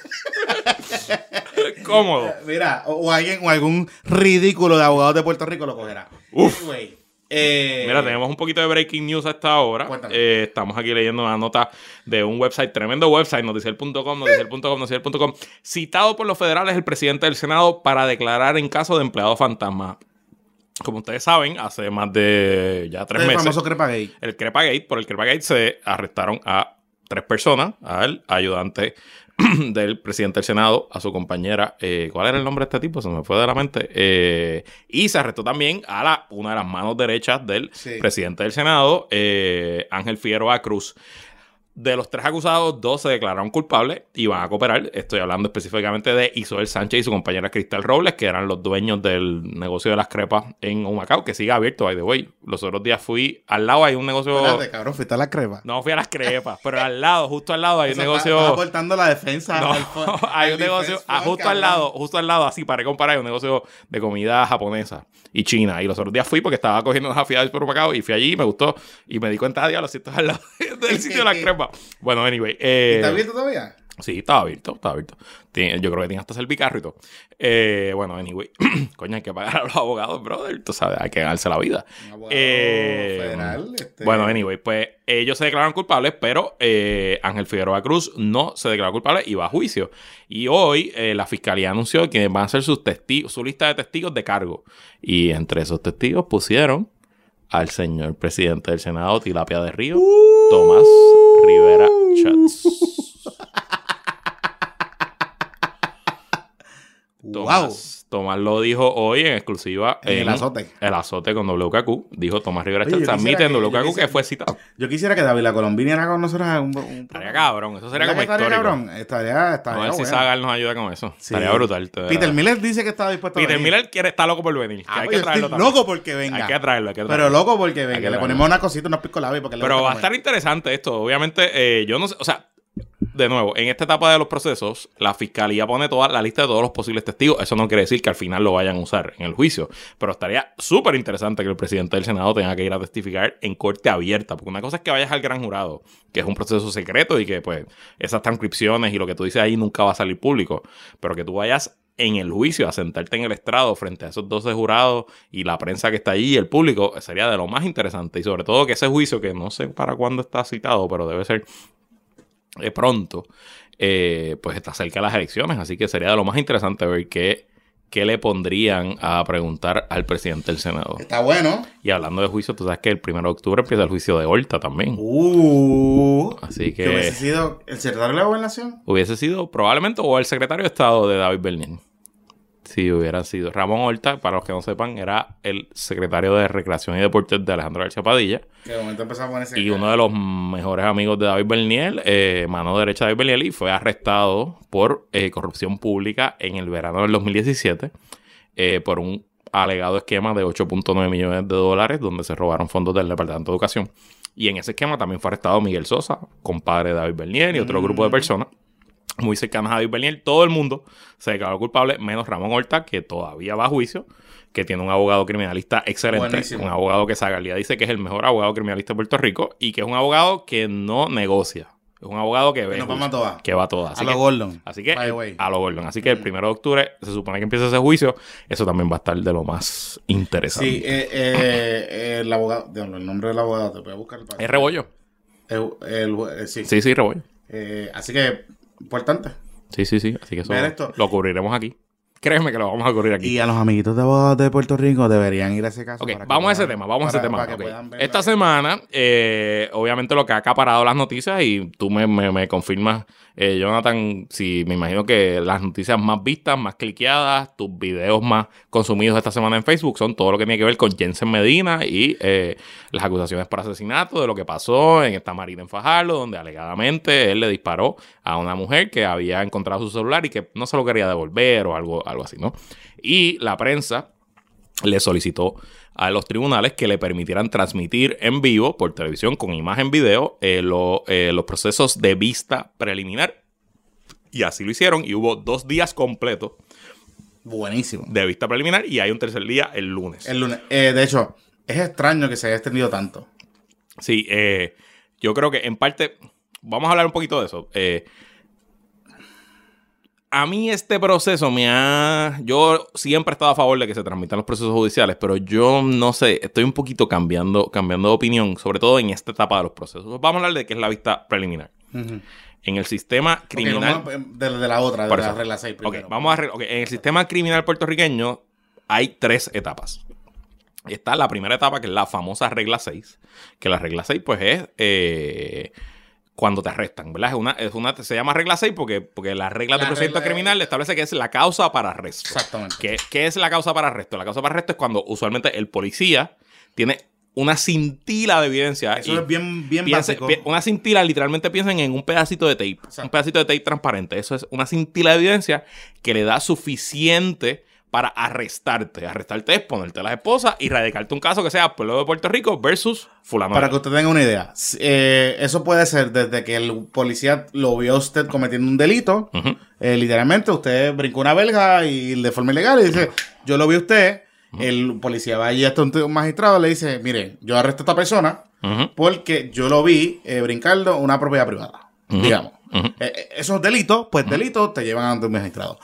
cómodo. Mira, o, o alguien, o algún ridículo de abogados de Puerto Rico lo cogerá. Uf. Anyway, eh, Mira, tenemos un poquito de breaking news hasta ahora. Eh, estamos aquí leyendo una nota de un website, tremendo website, noticiel.com, noticiel.com, noticiel.com, citado por los federales el presidente del Senado para declarar en caso de empleado fantasma. Como ustedes saben, hace más de ya tres el meses, famoso Crepa Gay. el Crepagate, por el Crepagate se arrestaron a tres personas, al ayudante del presidente del Senado, a su compañera, eh, ¿cuál era el nombre de este tipo? Se me fue de la mente. Eh, y se arrestó también a la, una de las manos derechas del Sí. presidente del Senado, eh, Ángel Figueroa Cruz. De los tres acusados, dos se declararon culpables y van a cooperar. Estoy hablando específicamente de Isabel Sánchez y su compañera Cristal Robles, que eran los dueños del negocio de las crepas en Humacao, que sigue abierto, by the way. Los otros días fui, al lado hay un negocio... Espérate, cabrón, fuiste a la crepa. No fui a las crepas, pero al lado, justo al lado hay un negocio... Está, está aportando la defensa. No, al hay un negocio ah, justo al lado, justo al lado, así para comparar, hay un negocio de comida japonesa y china. Y los otros días fui porque estaba cogiendo unas afidadas por Macao y fui allí y me gustó. Y me di cuenta, diablo, si esto es al lado del sitio de las crepas. Bueno, anyway. eh, ¿Está abierto todavía? Sí, estaba abierto, estaba abierto. Tiene- yo creo que tiene hasta servicarro y todo. Eh, bueno, anyway. Coño, hay que pagar a los abogados, brother. Tú sabes, hay que ganarse la vida. Eh, federal. este- Bueno, anyway, pues ellos se declararon culpables, pero eh, Ángel Figueroa Cruz no se declaró culpable y va a juicio. Y hoy eh, la fiscalía anunció que van a ser sus testigos, su lista de testigos de cargo. Y entre esos testigos pusieron al señor presidente del Senado, Tilapia de Río, Tomás Rivera Chats. Tomás, Tomás lo dijo hoy en exclusiva En el azote. El azote con WKQ. Dijo Tomás Rivera Oye, Admite en que- WKQ que fue citado. Yo quisiera que David la Colombina era con nosotros un, un Estaría cabrón. Eso sería ¿Verdad como que estaría histórico. cabrón? Estaría, estaría A ver si. Sagal nos ayuda con eso. Sí. Estaría brutal. te- Peter Miller dice que está dispuesto a Peter venir. Miller quiere, está loco por venir. que Ah, hay pues que traerlo también. loco porque venga. Hay que traerlo, hay que Pero traerlo. loco porque que venga. Le ponemos una cosita, unos pico porque le Pero va a estar interesante esto. Obviamente, eh, yo no sé, o sea, de nuevo, en esta etapa de los procesos, la fiscalía pone toda la lista de todos los posibles testigos. Eso no quiere decir que al final lo vayan a usar en el juicio. Pero estaría súper interesante que el presidente del Senado tenga que ir a testificar en corte abierta. Porque una cosa es que vayas al gran jurado, que es un proceso secreto y que, pues, esas transcripciones y lo que tú dices ahí nunca va a salir público. Pero que tú vayas en el juicio a sentarte en el estrado frente a esos 12 jurados y la prensa que está allí y el público sería de lo más interesante y sobre todo que ese juicio que no sé para cuándo está citado pero debe ser eh, pronto eh, pues está cerca de las elecciones así que sería de lo más interesante ver qué, qué le pondrían a preguntar al presidente del Senado Está bueno. y hablando de juicio tú sabes que el 1 de octubre empieza el juicio de Horta también Uh. así Que hubiese sido el secretario de la gobernación. hubiese sido probablemente o el secretario de Estado de David Bernier si hubiera sido Ramón Horta, para los que no sepan, era el secretario de Recreación y Deportes de Alejandro García Padilla. Que de momento empezó a ponerse. Y uno de los mejores amigos de David Bernier, eh, mano derecha de David Bernier, y fue arrestado por eh, corrupción pública en el verano del 2017 eh, por un alegado esquema de 8.9 millones de dólares donde se robaron fondos del Departamento de Educación. Y en ese esquema también fue arrestado Miguel Sosa, compadre de David Bernier y otro grupo de personas muy cercanos a David Bernier. Todo el mundo se declaró culpable, menos Ramón Horta, que todavía va a juicio, que tiene un abogado criminalista excelente, Buenísimo. un abogado que Zagalía dice que es el mejor abogado criminalista de Puerto Rico y que es un abogado que no negocia. Es un abogado que ve. vamos juicio, a todas. Que va a todas. A lo Gordon. Así que, a lo Gordon. Así que el primero de octubre se supone que empieza ese juicio. Eso también va a estar de lo más interesante. Sí, eh, eh, el abogado. el nombre del abogado, te voy a buscar. el- Es rebollo. El, el- eh, sí. Sí, sí, rebollo. Eh, así que, importante. Sí, sí, sí. Así que eso esto. lo cubriremos aquí. Créeme que lo vamos a cubrir aquí. Y a los amiguitos de abogados de Puerto Rico deberían ir a ese caso. Ok, para que vamos a ese tema, vamos a ese tema. para que Ok. puedan ver Esta semana, eh, obviamente lo que ha acaparado las noticias, y tú me, me- me confirmas, eh, Jonathan, si me imagino que las noticias más vistas, más cliqueadas, tus videos más consumidos esta semana en Facebook son todo lo que tiene que ver con Jensen Medina y eh, las acusaciones por asesinato, de lo que pasó en esta marina en Fajardo, donde alegadamente él le disparó a una mujer que había encontrado su celular y que no se lo quería devolver o algo, algo así, ¿no? Y la prensa le solicitó a los tribunales que le permitieran transmitir en vivo por televisión con imagen video eh, lo- eh, los procesos de vista preliminar. Y así lo hicieron y hubo dos días completos Buenísimo. de vista preliminar y hay un tercer día el lunes. El lunes. Eh, de hecho, es extraño que se haya extendido tanto. Sí, yo creo que en parte, vamos a hablar un poquito de eso. A mí este proceso me ha... Yo siempre he estado a favor de que se transmitan los procesos judiciales, pero yo no sé, estoy un poquito cambiando, cambiando de opinión, sobre todo en esta etapa de los procesos. Vamos a hablar de qué es la vista preliminar. En el sistema criminal... vamos a- de, de la otra, de la regla 6 Ok, primero. vamos a re- ok, En el sistema criminal puertorriqueño hay tres etapas. Está la primera etapa, que es la famosa regla 6. Que la regla 6, pues, es eh, cuando te arrestan, ¿verdad? Es una, es una, se llama regla 6 porque, porque la regla La de procedimiento regla- criminal establece que es la causa para arresto. Exactamente. ¿Qué, qué es la causa para arresto? La causa para arresto es cuando usualmente el policía tiene una cintila de evidencia. Eso y- es bien, bien básico. pi- una cintila, literalmente piensen en un pedacito de tape. Exacto. Un pedacito de tape transparente. Eso es una cintila de evidencia que le da suficiente para arrestarte. Arrestarte es ponerte las esposas y radicarte un caso que sea pueblo de Puerto Rico versus fulano. Para que usted tenga una idea, eh, eso puede ser desde que el policía lo vio a usted cometiendo un delito, eh, literalmente usted brincó una belga y de forma ilegal y dice, yo lo vi a usted, el policía va allí hasta un magistrado y le dice, mire, yo arresto a esta persona porque yo lo vi eh, brincando una propiedad privada, digamos. esos delitos, pues delitos te llevan ante un magistrado.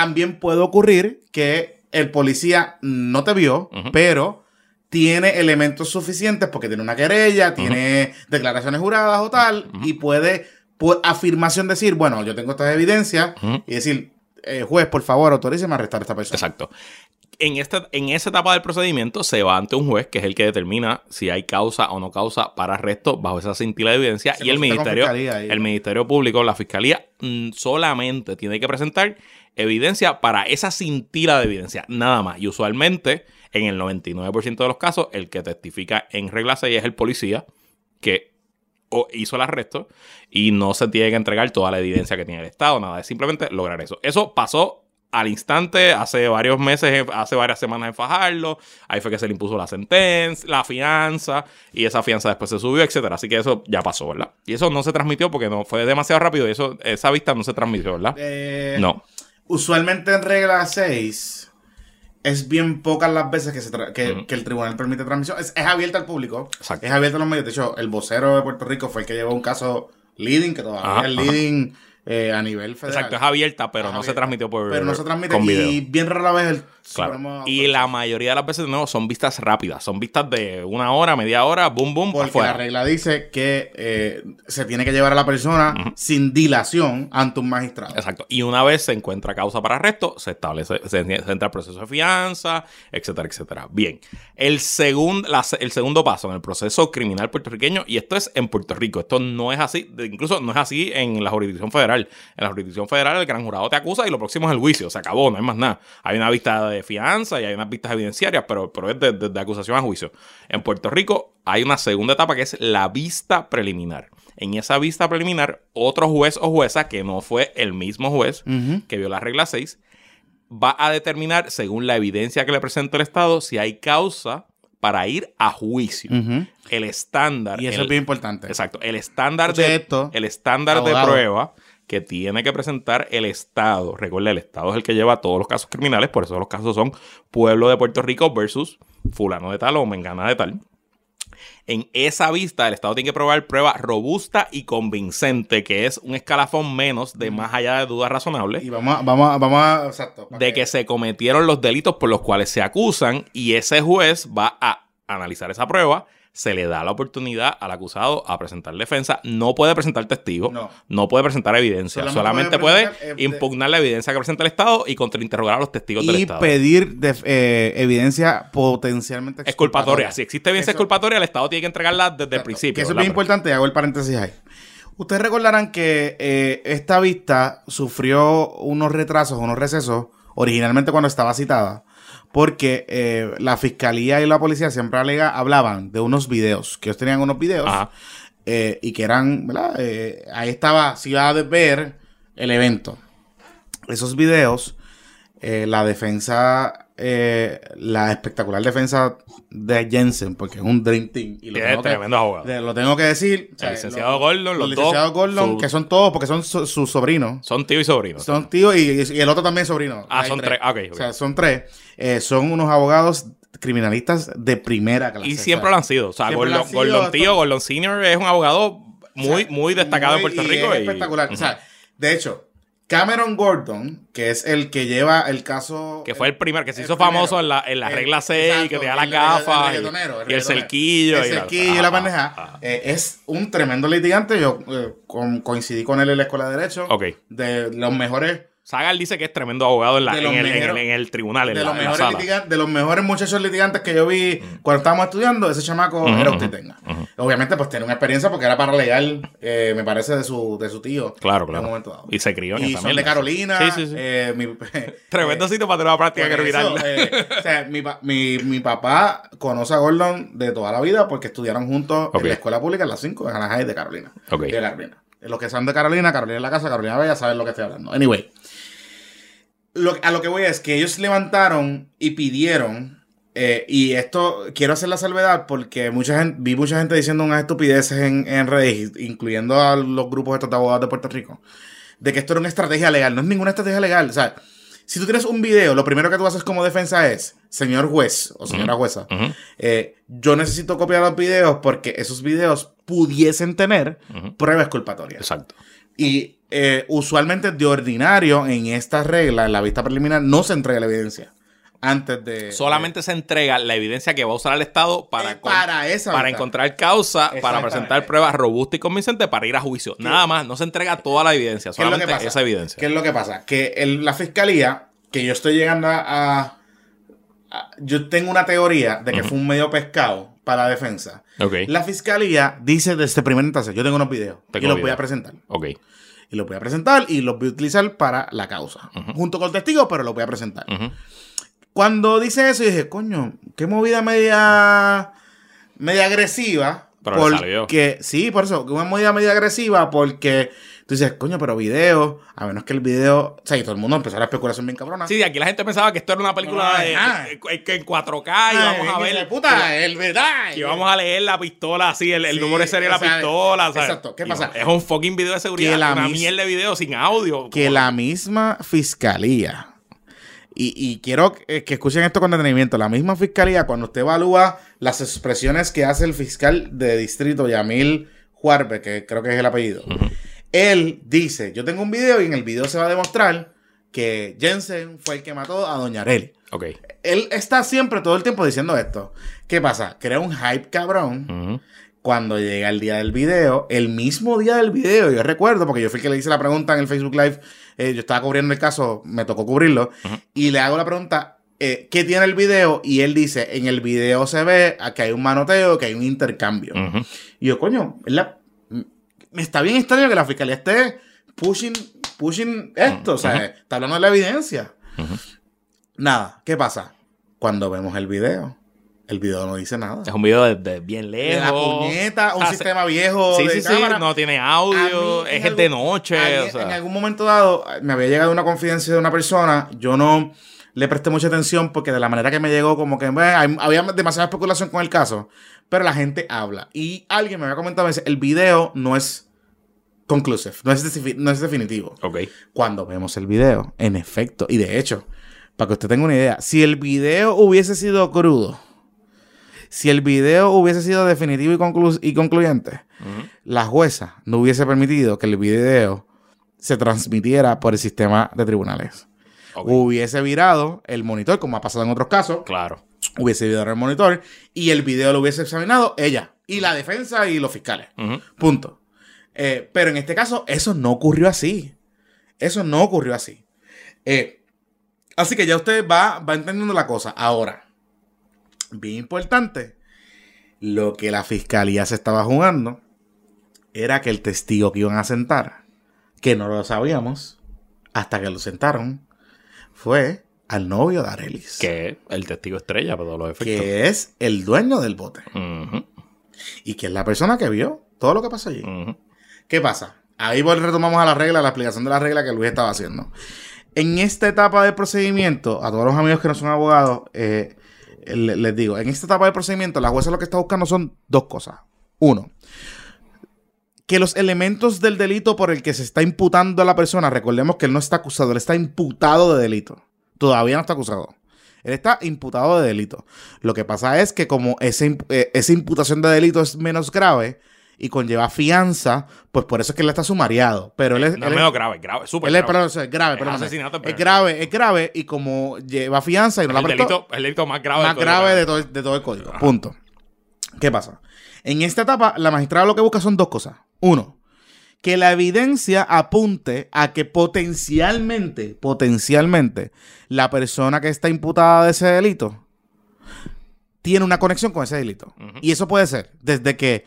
También puede ocurrir que el policía no te vio, pero tiene elementos suficientes porque tiene una querella, tiene declaraciones juradas o tal, y puede, por afirmación decir, bueno, yo tengo estas evidencias, y decir, eh, juez, por favor, autoríceme a arrestar a esta persona. Exacto. En, esta, en esa etapa del procedimiento se va ante un juez que es el que determina si hay causa o no causa para arresto bajo esa cintila de evidencia y el ministerio, el ministerio público, la fiscalía mm, solamente tiene que presentar evidencia para esa cintila de evidencia, nada más. Y usualmente, en el 99% de los casos, el que testifica en regla 6 es el policía que hizo el arresto y no se tiene que entregar toda la evidencia que tiene el Estado, nada, es simplemente lograr eso. Eso pasó al instante, hace varios meses, hace varias semanas en Fajarlo, ahí fue que se le impuso la sentencia, la fianza, y esa fianza después se subió, etcétera. Así que eso ya pasó, ¿verdad? Y eso no se transmitió porque no fue demasiado rápido y eso, esa vista no se transmitió, ¿verdad? Eh, no usualmente en regla 6 es bien pocas las veces que, se que, el tribunal permite transmisión. Es, abierta al público. Es abierta a los medios. De hecho, el vocero de Puerto Rico fue el que llevó un caso leading, que todavía es leading eh, a nivel federal. Exacto, es abierta, pero no se transmitió por Pero no se transmite y bien rara vez el Y la mayoría de las veces, de nuevo, son vistas rápidas. Son vistas de una hora, media hora, boom, boom, Porque la regla dice que eh, se tiene que llevar a la persona sin dilación ante un magistrado. Exacto. Y una vez se encuentra causa para arresto, se establece, se, entra el proceso de fianza, etcétera, etcétera. Bien. El, segundo el segundo paso en el proceso criminal puertorriqueño, y esto es en Puerto Rico, esto no es así, incluso no es así en la jurisdicción federal en la jurisdicción federal, el gran jurado te acusa y lo próximo es el juicio. Se acabó, no hay más nada. Hay una vista de fianza y hay unas vistas evidenciarias, pero, pero es de, acusación a juicio. En Puerto Rico hay una segunda etapa que es la vista preliminar. En esa vista preliminar, otro juez o jueza, que no fue el mismo juez que vio la regla 6, va a determinar, según la evidencia que le presenta el Estado, si hay causa para ir a juicio. El estándar. Y eso es bien importante. Exacto. El estándar de, el estándar de prueba que tiene que presentar el Estado. Recuerda, el Estado es el que lleva todos los casos criminales, por eso los casos son pueblo de Puerto Rico versus fulano de tal o mengana de tal. En esa vista, el Estado tiene que probar prueba robusta y convincente, que es un escalafón menos de más allá de dudas razonables. Y vamos, vamos, vamos exacto. De que se cometieron los delitos por los cuales se acusan y ese juez va a analizar esa prueba se le da la oportunidad al acusado a presentar defensa. No puede presentar testigos, no, puede presentar evidencia. Solamente, puede, eh, impugnar la evidencia que presenta el Estado y contrainterrogar a los testigos del Estado. Y pedir eh, evidencia potencialmente exculpatoria. Si existe evidencia exculpatoria, el Estado tiene que entregarla desde el principio. Que eso es muy importante, hago el paréntesis ahí. Ustedes recordarán que eh, esta vista sufrió unos retrasos, unos recesos, originalmente cuando estaba citada porque eh, la fiscalía y la policía siempre hablaban de unos videos, que ellos tenían unos videos eh, y que eran, ¿verdad? Eh, ahí estaba, si iba a ver el evento. Esos videos, la defensa eh, la espectacular defensa de Jensen, porque es un Dream Team. Y lo, tengo que, lo tengo que decir. el licenciado Gordon, los, licenciado Gordon, que son todos, porque son sus sobrinos. Son tío y sobrino. Son tío y, el otro también sobrino. Ah, son tres. Ah, o sea, son tres. Eh, son unos abogados criminalistas de primera clase. Y siempre lo han sido. O sea, Gordon, tío, Gordon Senior es un abogado muy, muy destacado en Puerto Rico. Es espectacular. O sea, de hecho, Cameron Gordon, que es el que lleva el caso. Que fue el primer, que se hizo famoso en la, en la regla 6, que te da la gafas. Y, el cerquillo. El cerquillo y la pendeja. Eh, es un tremendo litigante. Yo eh, coincidí con él en la escuela de Derecho. Ok. De los mejores Sagal dice que es tremendo abogado en, la, en, el, en, el, tribunal, de, la, los mejores de los mejores muchachos litigantes que yo vi mm. cuando estábamos estudiando, ese chamaco era usted tenga. Obviamente, pues tiene una experiencia porque era para legal, eh, me parece, de su, de su tío. Claro, claro. En un momento dado. Y se crió en Y son de Carolina. Sí, sí, sí. Eh, mi, Tremendo sitio para tener una práctica que eh, o sea, mi, mi, mi, papá conoce a Gordon de toda la vida porque estudiaron juntos en la escuela pública en las 5 en Anaheim de Carolina. Ok. De Carolina. Los que son de Carolina, Carolina en la casa, Carolina Bella, saben lo que estoy hablando. Anyway. Lo- a lo que voy es que ellos levantaron y pidieron, eh, y esto quiero hacer la salvedad porque mucha gente, vi mucha gente diciendo unas estupideces en, en redes, incluyendo a los grupos estos de abogados de Puerto Rico, de que esto era una estrategia legal. No es ninguna estrategia legal. O sea, si tú tienes un video, lo primero que tú haces como defensa es, señor juez o señora jueza, eh, yo necesito copiar los videos porque esos videos pudiesen tener pruebas culpatorias. Exacto. Y eh, usualmente de ordinario en esta regla, en la vista preliminar, no se entrega la evidencia antes de... Solamente se entrega la evidencia que va a usar el Estado para, Eh, para esa para encontrar causa, para presentar pruebas robustas y convincentes para ir a juicio. Nada más, no se entrega toda la evidencia, ¿Qué es lo que solamente esa evidencia. ¿Qué es lo que pasa? Que el- la fiscalía, que yo estoy llegando a, a- a- Yo tengo una teoría de que fue un medio pescado para la defensa. La fiscalía dice desde primera instancia, yo tengo unos videos Tengo y los voy a presentar. ok. Y los voy a presentar y los voy a utilizar para la causa. Junto con testigos, pero los voy a presentar. Cuando dice eso, dije, coño, qué movida media. media agresiva. Pero le salió. porque, sí, por eso, que una movida media agresiva, porque tú dices, coño, pero video, a menos que el video. O sea, y todo el mundo empezó a la especulación bien cabrona. Sí, aquí la gente pensaba que esto era una película de, que en 4K y vamos a ver. puta, el verdad. Y vamos a leer la pistola así, el, el Sí, número de serie de la sea, pistola. ¿sabes? exacto. ¿Qué pasa? Es un fucking video de seguridad. Que la una mis- mierda de video sin audio. que la misma fiscalía, y, y quiero que, que escuchen esto con detenimiento, la misma fiscalía, cuando usted evalúa las expresiones que hace el fiscal de distrito, Yamil Juarbe, que creo que es el apellido, él dice, yo tengo un video y en el video se va a demostrar que Jensen fue el que mató a Doña Areli. Ok. Él está siempre, todo el tiempo diciendo esto. ¿Qué pasa? Crea un hype cabrón cuando llega el día del video, el mismo día del video, yo recuerdo, porque yo fui el que le hice la pregunta en el Facebook Live, eh, yo estaba cubriendo el caso, me tocó cubrirlo, y le hago la pregunta, eh, ¿qué tiene el video? Y él dice, en el video se ve que hay un manoteo, que hay un intercambio. Y yo, coño, la- está bien extraño que la fiscalía esté pushing, pushing esto, o sea, está hablando de la evidencia. Nada, ¿qué pasa? Cuando vemos el video, el video no dice nada. Es un video de, de bien De la lejos. puñeta, un sea, sistema viejo Sí, de sí, sí. cámara. No tiene audio. mí, Es el de noche. a mí, o sea. En algún momento dado me había llegado una confidencia de una persona. Yo no le presté mucha atención porque de la manera que me llegó, como que bueno, había demasiada especulación con el caso. Pero la gente habla. Y alguien me había comentado, me dice, el video no es conclusive, no es, no es definitivo. Ok. Cuando vemos el video, en efecto, y de hecho, para que usted tenga una idea, si el video hubiese sido crudo, si el video hubiese sido definitivo y, conclu- y concluyente, la jueza no hubiese permitido que el video se transmitiera por el sistema de tribunales. Hubiese virado el monitor, como ha pasado en otros casos, Claro. hubiese virado el monitor y el video lo hubiese examinado ella, y la defensa y los fiscales. Punto. Eh, pero en este caso, eso no ocurrió así. Eso no ocurrió así. Eh, así que ya usted va, va entendiendo la cosa. Ahora, bien importante, lo que la fiscalía se estaba jugando era que el testigo que iban a sentar, que no lo sabíamos hasta que lo sentaron, fue al novio de Arelis, Que es el testigo estrella para todos los efectos. que es el dueño del bote y que es la persona que vio todo lo que pasó allí. ¿Qué pasa? Ahí retomamos a la regla, la explicación de la regla que Luis estaba haciendo. En esta etapa del procedimiento, a todos los amigos que no son abogados, eh, les digo, en esta etapa del procedimiento, la jueza lo que está buscando son dos cosas. Uno, que los elementos del delito por el que se está imputando a la persona, recordemos que él no está acusado, él está imputado de delito. Todavía no está acusado. Él está imputado de delito. Lo que pasa es que como eh, esa imputación de delito es menos grave y conlleva fianza, pues por eso es que él está sumariado. Pero él es, No él es es- menos grave, grave, súper él es, grave. perdón, o sea, es grave, Es perdón, asesinato en es grave, es grave y como lleva fianza y no la el, prestó, delito, el delito más grave. más del grave de todo, de todo el código. Punto. ¿Qué pasa? En esta etapa, la magistrada lo que busca son dos cosas. Uno, que la evidencia apunte a que potencialmente, potencialmente, la persona que está imputada de ese delito tiene una conexión con ese delito. Y eso puede ser desde que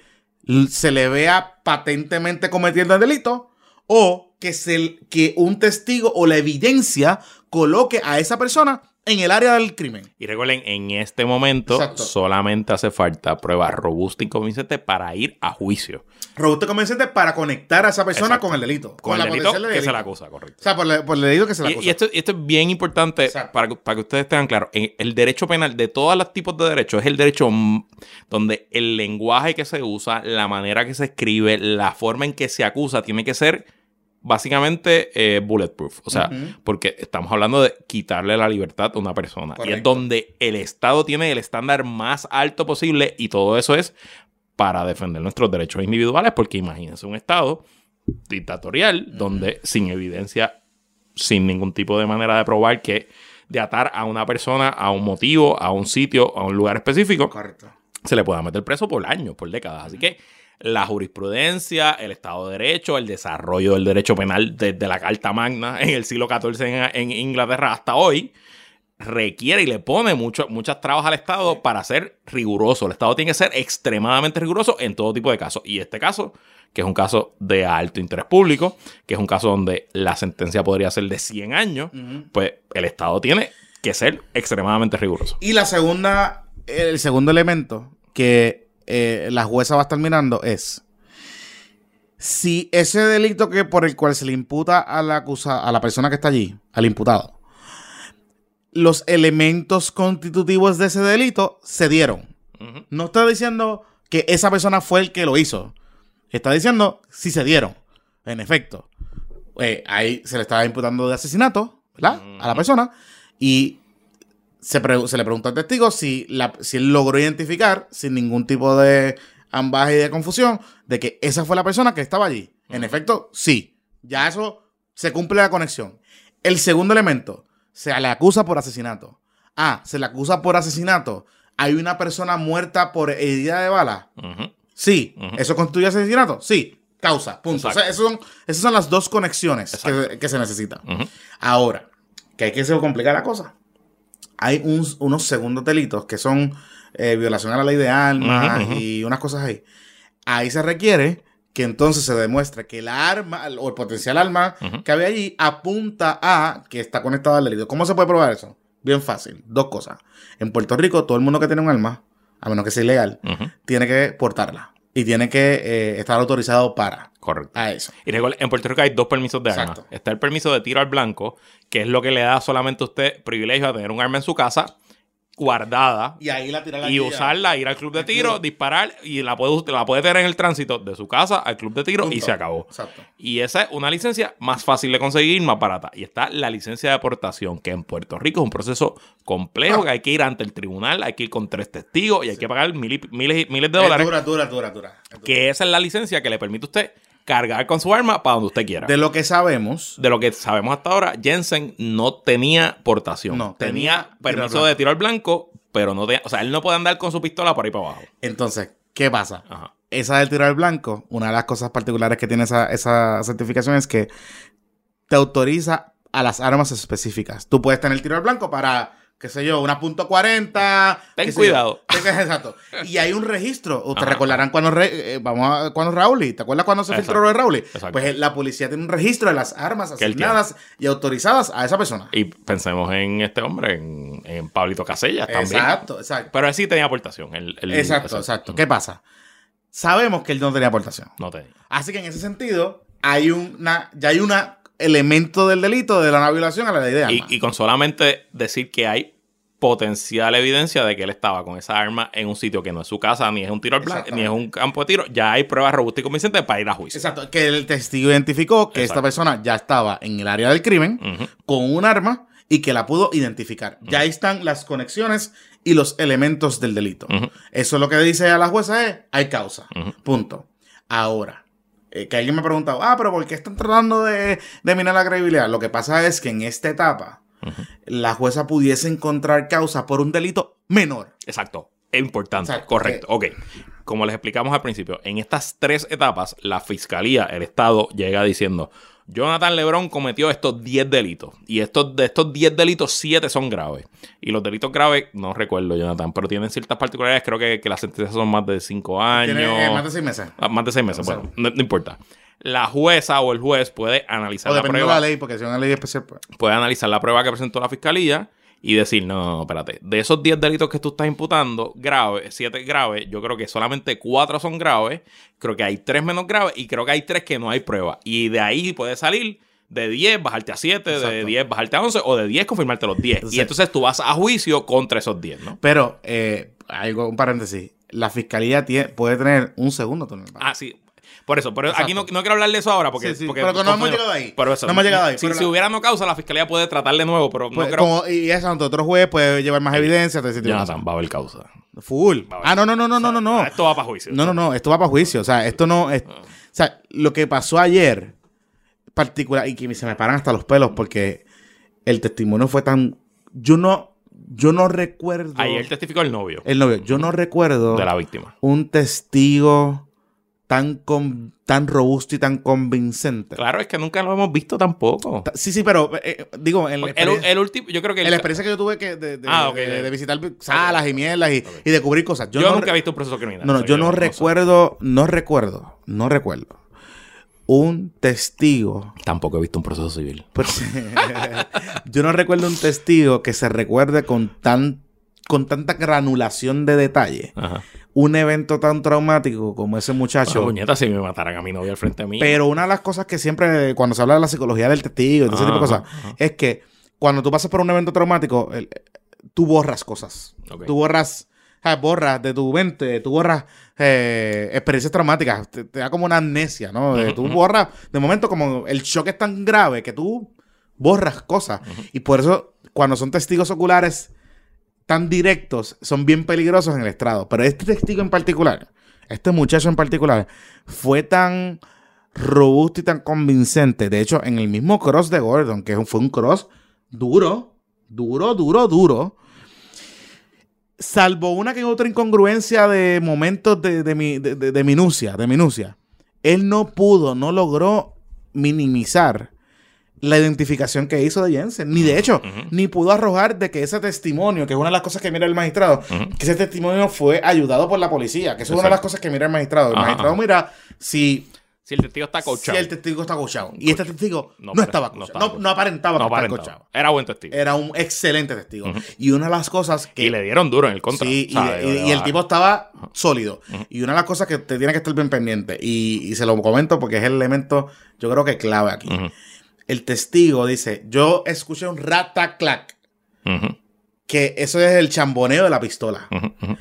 se le vea patentemente cometiendo el delito o que, se, que un testigo o la evidencia coloque a esa persona en el área del crimen. Y recuerden, en este momento Exacto. solamente hace falta prueba robusta y convincente para ir a juicio. Robusto y convincente para conectar a esa persona Exacto. con el delito. Con, la el delito potencial de que se delito. la acusa, correcto. O sea, por, el- por el delito que se la acusa. y esto, y esto es bien importante para, que- para que ustedes tengan claro. El derecho penal, de todos los tipos de derechos, es el derecho donde el lenguaje que se usa, la manera que se escribe, la forma en que se acusa, tiene que ser básicamente eh, bulletproof. O sea, Ujú. porque estamos hablando de quitarle la libertad a una persona. Y es donde el Estado tiene el estándar más alto posible y todo eso es para defender nuestros derechos individuales, porque imagínense un Estado dictatorial donde sin evidencia, sin ningún tipo de manera de probar que de atar a una persona a un motivo, a un sitio, a un lugar específico, Correcto. se le pueda meter preso por años, por décadas. Así que la jurisprudencia, el Estado de Derecho, el desarrollo del derecho penal desde la Carta Magna en el siglo XIV en, en Inglaterra hasta hoy, requiere y le pone mucho, muchas trabas al Estado para ser riguroso. El Estado tiene que ser extremadamente riguroso en todo tipo de casos. Y este caso, que es un caso de alto interés público, que es un caso donde la sentencia podría ser de 100 años, pues el Estado tiene que ser extremadamente riguroso. Y la segunda, el segundo elemento que eh, la jueza va a estar mirando es si ese delito que por el cual se le imputa a la acusa, a la persona que está allí, al imputado, los elementos constitutivos de ese delito se dieron. No está diciendo que esa persona fue el que lo hizo. Está diciendo si se dieron. En efecto. Eh, ahí se le estaba imputando de asesinato, ¿verdad? A la persona. Y se, pre- se le preguntó al testigo si, la- si él logró identificar, sin ningún tipo de ambaje y de confusión, de que esa fue la persona que estaba allí. En efecto, sí. Ya eso se cumple la conexión. El segundo elemento, se le acusa por asesinato. Ah, se le acusa por asesinato. Hay una persona muerta por herida de bala. Sí. ¿Eso constituye asesinato? Sí. Causa. Punto. O sea, Exacto. esos son, esas son las dos conexiones que, que se necesitan. Ahora, que hay que complicar la cosa. Hay un- unos segundos delitos que son eh, violación a la ley de armas y unas cosas ahí. Ahí se requiere que entonces se demuestre que el arma o el potencial arma que había allí apunta a que está conectado al delito. ¿Cómo se puede probar eso? Bien fácil. Dos cosas. En Puerto Rico, todo el mundo que tiene un arma, a menos que sea ilegal, tiene que portarla. Y tiene que eh, estar autorizado para Correcto. a eso. Y recuerda, en Puerto Rico hay dos permisos de armas. Está el permiso de tiro al blanco, que es lo que le da solamente a usted privilegio a tener un arma en su casa, guardada, Y ahí la tira y usarla, ir al club de tiro, disparar, y la puede, la puede tener en el tránsito de su casa al club de tiro y se acabó. Exacto. Y esa es una licencia más fácil de conseguir, más barata. Y está la licencia de aportación, que en Puerto Rico es un proceso complejo, Ah. que hay que ir ante el tribunal, hay que ir con tres testigos y hay que pagar mil y- miles, y- miles de Es dólares. dura, dura, dura, dura. Es dura. Que esa es la licencia que le permite a usted cargar con su arma para donde usted quiera. De lo que sabemos, de lo que sabemos hasta ahora, Jensen no tenía portación. No, tenía, tenía permiso tiro de tiro al blanco, pero no tenía. O sea, él no puede andar con su pistola por ahí para abajo. entonces, ¿qué pasa? Ajá. Esa del tiro al blanco, una de las cosas particulares que tiene esa, esa certificación es que te autoriza a las armas específicas. Tú puedes tener tiro al blanco para, qué sé yo, una punto .40. Ten cuidado. Exacto. Y hay un registro. Ustedes recordarán cuando, re- eh, vamos a, cuando Raúl, ¿te acuerdas cuando se Exacto. filtró lo de Raúl? Exacto. Pues eh, la policía tiene un registro de las armas asignadas y autorizadas a esa persona. Y pensemos en este hombre, en, en Pablito Casellas también. Exacto, exacto. Pero él sí tenía aportación. Exacto, exacto. ¿Qué pasa? Sabemos que él no tenía aportación. No tenía. Así que en ese sentido, hay una, ya hay un elemento del delito de la no violación a la ley de Y, armas. y con solamente decir que hay potencial evidencia de que él estaba con esa arma en un sitio que no es su casa, ni es un tiro al blanco, ni es un campo de tiro, ya hay pruebas robustas y convincentes para ir a juicio. Exacto, que el testigo identificó que esta persona ya estaba en el área del crimen con un arma y que la pudo identificar. Ya ahí están las conexiones y los elementos del delito. Eso lo que dice a la jueza es, hay causa. Punto. Ahora, eh, que alguien me ha preguntado, ah, pero ¿por qué están tratando de, de minar la credibilidad? Lo que pasa es que en esta etapa, la jueza pudiese encontrar causa por un delito menor. Exacto. Es importante. Exacto. Correcto. Ok. Como les explicamos al principio, en estas tres etapas, la fiscalía, el Estado, llega diciendo: Jonathan Lebron cometió estos 10 delitos. Y estos, de estos 10 delitos, 7 son graves. Y los delitos graves, no recuerdo, Jonathan, pero tienen ciertas particularidades. Creo que, que las sentencias son más de 5 años. Tiene eh, más de seis meses. Ah, Más de 6 meses. Bueno, no, no importa. La jueza o el juez puede analizar O la prueba de la ley, porque si es una ley especial, pues. puede analizar la prueba que presentó la fiscalía y decir, no, no, no, espérate, de esos 10 delitos que tú estás imputando, graves, 7 graves, yo creo que solamente 4 son graves, creo que hay 3 menos graves y creo que hay 3 que no hay prueba. Y de ahí puede salir de 10, bajarte a 7, de Exacto. 10, bajarte a 11, o de 10, confirmarte los 10. Y Exacto. entonces tú vas a juicio contra esos 10, ¿no? Pero, eh, algo, un paréntesis. La fiscalía tie- puede tener un segundo turno. Ah, sí. Por eso, pero Exacto. aquí no, no quiero hablar de eso ahora porque... Sí, sí, porque pero que no hemos llegado ahí. Pero eso, No hemos llegado ahí, Si, si la- hubiera no causa, la fiscalía puede tratar de nuevo, pero Pues, no creo... como- y eso, ante otro juez puede llevar más evidencia. Jonathan, va a haber causa. Full. Haber Ah, no, no, no, no, no, no, no. Esto va para juicio. No, no, no, esto va para juicio. O sea, esto no es. O sea, lo que pasó ayer, particular, y que se me paran hasta los pelos porque el testimonio fue tan. Yo no. Yo no recuerdo. Ayer testificó el novio El novio. Yo no recuerdo de la víctima. un testigo tan, con- tan robusto y tan convincente. Claro, es que nunca lo hemos visto tampoco. Ta- Sí, sí, pero eh, digo, en la, El, el último, yo creo que... en el- la experiencia que yo tuve que de, de- Ah, de- de visitar salas y mierdas y, y descubrir cosas. yo Yo, no nunca he visto un proceso criminal. No, no, yo no recuerdo, no recuerdo, no recuerdo un testigo. Tampoco he visto un proceso civil. pues, yo no recuerdo un testigo que se recuerde con tan con tanta granulación de detalle Ajá. un evento tan traumático como ese Bueno, muchacho. puñeta, si me mataran a mi novia al frente mío. pero una de las cosas que siempre, cuando se habla de la psicología del testigo y ese tipo de cosas, ajá. es que cuando tú pasas por un evento traumático, el- tú borras cosas. Tú borras, borras de tu mente, tú borras eh, experiencias traumáticas, te, te da como una amnesia, ¿no? Tú borras, de momento como el shock es tan grave que tú borras cosas. Y por eso cuando son testigos oculares tan directos, son bien peligrosos en el estrado. Pero este testigo en particular, este muchacho en particular, fue tan robusto y tan convincente. De hecho, en el mismo cross de Gordon, que fue un cross duro, duro, duro, duro. Salvo una que otra incongruencia de momentos de, de, mi- de- de- de minucia, de minucia. Él no pudo, no logró minimizar la identificación que hizo de Jensen. Ni de hecho, Ujú. ni pudo arrojar de que ese testimonio, que es una de las cosas que mira el magistrado, Ujú. que ese testimonio fue ayudado por la policía, que eso es una de las cosas que mira el magistrado. El Ajá, magistrado ajá. mira si, Si el testigo está si coachado. el testigo está coachado. Y este testigo no, No estaba no coachado. estaba No, no aparentaba no que estaba coachado. Era buen testigo. Era un excelente testigo. Ujú. Y una de las cosas que... y le dieron duro en el contra. Sí, y, y- y el tipo estaba sólido. Y una de las cosas que te tiene que estar bien pendiente, y, y se lo comento porque es el elemento, yo creo que clave aquí. Ujú, El testigo dice, yo escuché un rataclac, ujú, que eso es el chamboneo de la pistola. ujú.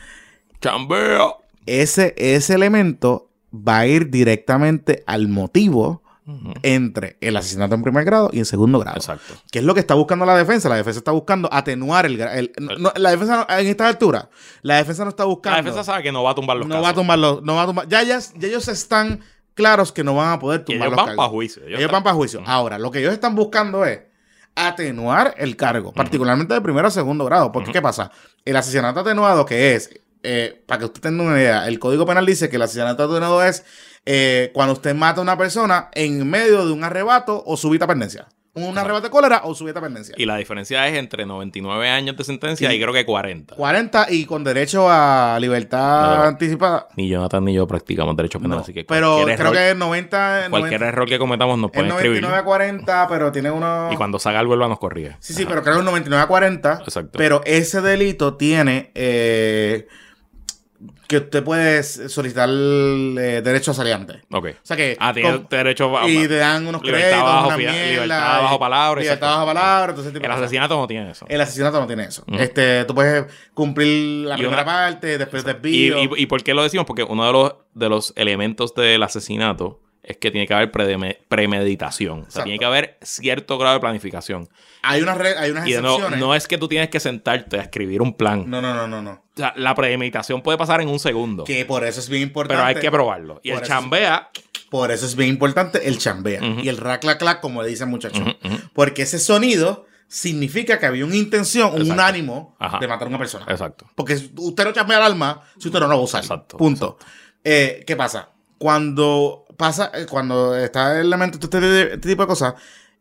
Chambeo. Ese, ese elemento va a ir directamente al motivo entre el asesinato en primer grado y en segundo grado. Exacto. ¿Qué es lo que está buscando la defensa? La defensa está buscando atenuar el... el- no- no, la defensa en esta altura, la defensa no está buscando... La defensa sabe que no va a tumbar los no casos. va a tumbar los, no va a tumbar. Ya, ya, ya ellos están claros que no van a poder tumbar ellos los van cargos. para juicio. Ellos, van para juicio. Ahora, lo que ellos están buscando es atenuar el cargo, particularmente de primero a segundo grado. Porque, ¿qué pasa? El asesinato atenuado, que es, eh, para que usted tenga una idea, el Código Penal dice que el asesinato atenuado es eh, cuando usted mata a una persona en medio de un arrebato o súbita pendencia. Un arrebato de cólera o súbita pendencia. Y la diferencia es entre 99 años de sentencia y creo que 40. 40 y con derecho a libertad No. anticipada. Ni Jonathan ni yo practicamos derecho penal, No, así que pero creo error, que es 90, cualquier 90 error que cometamos nos pueden escribir. 99 a 40, pero tiene uno... Y cuando salga el vuelva nos corrige. Sí, sí, pero creo que es 99 a 40. Exacto. Pero ese delito tiene eh, que usted puede solicitar eh, derecho a saliente. Ok. O sea que... Ah, tiene con- derecho a... y te dan unos créditos, bajo una mierda, libertad y- bajo palabra, Libertad bajo palabra, entonces tipo El asesinato no tiene eso. El asesinato no tiene eso. Ujú. este, tú puedes cumplir la Y primera una- parte, después Y, desvío. y, ¿Y por qué lo decimos? Porque uno de los, de los elementos del asesinato es que tiene que haber premeditación. O sea, tiene que haber cierto grado de planificación. hay, unas hay unas Y no es que tú tienes que sentarte a escribir un plan. no, no, no, no, no. O sea, la premeditación puede pasar en un segundo. Que por eso es bien importante. Pero hay que probarlo. Y Por el chambea. Por eso es bien importante el chambea y el raclaclac, como le dice el muchacho. Porque ese sonido significa que había una intención, un ánimo Ajá. de matar a una persona. Exacto. Porque usted no chambea el alma si usted no lo va a usar. Exacto, Punto. Eh, ¿Qué pasa? Cuando pasa, eh, cuando está el elemento este, este tipo de cosas,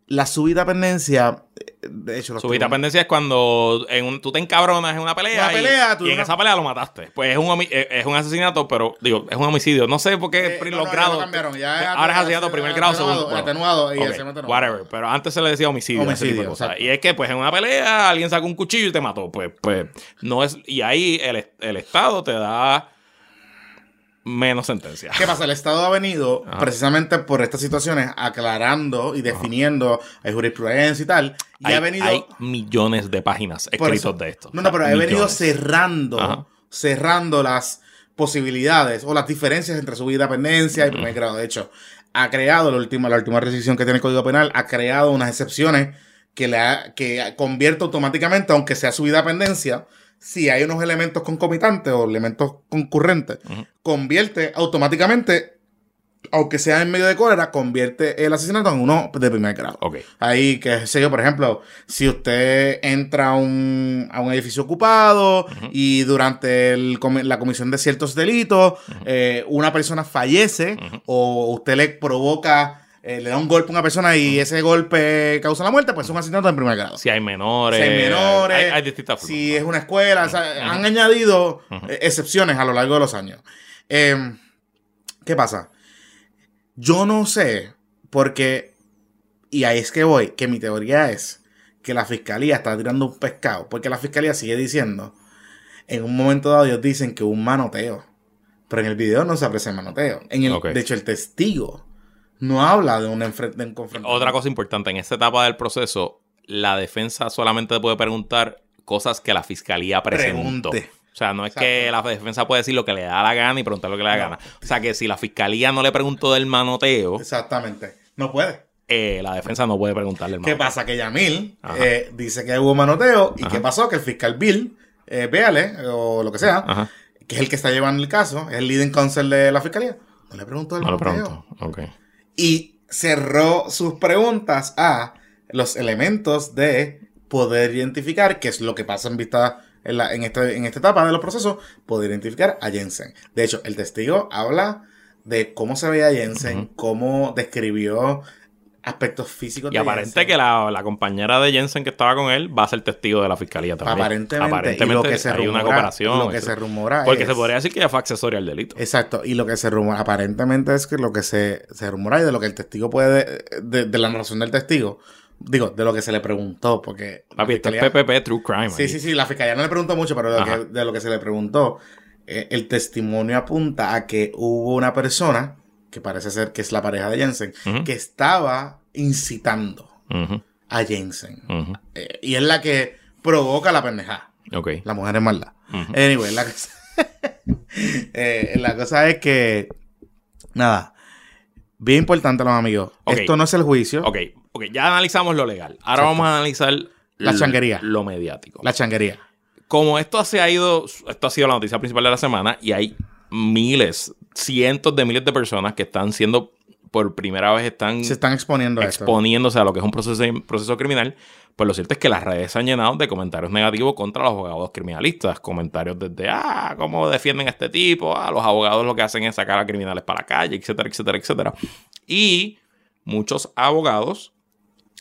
la subida pendencia, eh, de hecho, los Subida tribunales- pendencia es cuando en un- tú te encabronas en una pelea, Una y- pelea, tú y, en una- esa pelea lo mataste. Pues es un, eh, es un asesinato, pero digo, es un homicidio. No sé por qué Eh, no, los no, grados. cambiaron, ya ahora es asesinato primer grado, segundo. bueno. atenuado y Ok, el segundo atenuado. whatever. Pero antes se le decía homicidio. de. Y es que, pues, en una pelea alguien sacó un cuchillo y te mató. Pues, pues, no es. Y ahí el, el Estado te da menos sentencia. ¿Qué pasa? El Estado ha venido Ajá. precisamente por estas situaciones aclarando y definiendo hay jurisprudencia y tal. Y hay, ha venido. hay millones de páginas escritas de esto. No, no, pero ha venido cerrando, Ajá. cerrando las posibilidades o las diferencias entre subida pendencia y primer grado. De hecho, ha creado la última, la última restricción que tiene el Código Penal, ha creado unas excepciones que le ha- que convierte automáticamente, aunque sea subida pendencia, si hay unos elementos concomitantes o elementos concurrentes, convierte automáticamente, aunque sea en medio de cólera, convierte el asesinato en uno de primer grado. Ok. Ahí, qué sé yo, por ejemplo, si usted entra a un, a un edificio ocupado y durante el la comisión de ciertos delitos, eh, una persona fallece o usted le provoca, eh, le da un golpe a una persona y ese golpe causa la muerte, pues es un asesinato en primer grado. Si hay menores. Si hay menores, Hay, hay distintas formas. Si es una escuela, o sea, han añadido eh, excepciones a lo largo de los años. Eh, ¿Qué pasa? Yo no sé, porque, y ahí es que voy, que mi teoría es que la fiscalía está tirando un pescado, porque la fiscalía sigue diciendo, en un momento dado ellos dicen que hubo un manoteo, pero en el video no se aprecia el manoteo. En el. De hecho, el testigo no habla de un, enfre- de un confrontamiento. Otra cosa importante, en esta etapa del proceso, la defensa solamente puede preguntar cosas que la fiscalía presentó. Pregunte. O sea, no es que la defensa puede decir lo que le da la gana y preguntar lo que le da la No. gana. O sea, que si la fiscalía no le preguntó del manoteo, Exactamente. No puede. eh, la defensa no puede preguntarle el ¿Qué manoteo. pasa? Que Yamil eh, dice que hubo manoteo. ¿Y Ajá. qué pasó? Que el fiscal Bill, eh, véale, o lo que sea, Ajá. que es el que está llevando el caso, es el leading counsel de la fiscalía, no le preguntó el No lo manoteo. pregunto. Ok. Y cerró sus preguntas a los elementos de poder identificar, que es lo que pasa en vista en, la- en, este- en esta etapa de los procesos, poder identificar a Jensen. De hecho, el testigo habla de cómo se veía Jensen, cómo describió aspectos físicos Y de aparente Jensen. que la, la compañera de Jensen que estaba con él va a ser testigo de la fiscalía también. Aparentemente, y lo que se hay rumora, una cooperación. lo que eso. se rumora Porque es- se podría decir que ella fue accesoria al delito. Exacto, y lo que se rumora, aparentemente es que lo que se, se rumora y de lo que el testigo puede, de, de la narración del testigo, digo, de lo que se le preguntó, porque... Papi, esto es fiscalía- PPP True Crime. Sí, sí, sí, la fiscalía no le preguntó mucho, pero de lo, Ajá. que, de lo que se le preguntó, eh, el testimonio apunta a que hubo una persona, que parece ser que es la pareja de Jensen, que estaba incitando a Jensen. Eh, y es la que provoca la pendejada. Ok. La mujer es maldad. Anyway, la cosa, eh, la cosa es que, nada, bien importante los amigos. Esto no es el juicio, Ok, ok, ya analizamos lo legal. Ahora Exacto. vamos a analizar La changuería. Lo mediático. la changuería. Como esto se ha ido, esto ha sido la noticia principal de la semana y hay miles, cientos de miles de personas que están siendo, por primera vez, están Se están exponiendo a esto. exponiéndose a lo que es un proceso, proceso criminal. Pues lo cierto es que las redes se han llenado de comentarios negativos contra los abogados criminalistas. Comentarios desde, ah, cómo defienden a este tipo, ah, los abogados lo que hacen es sacar a criminales para la calle, etcétera, etcétera, etcétera. Y muchos abogados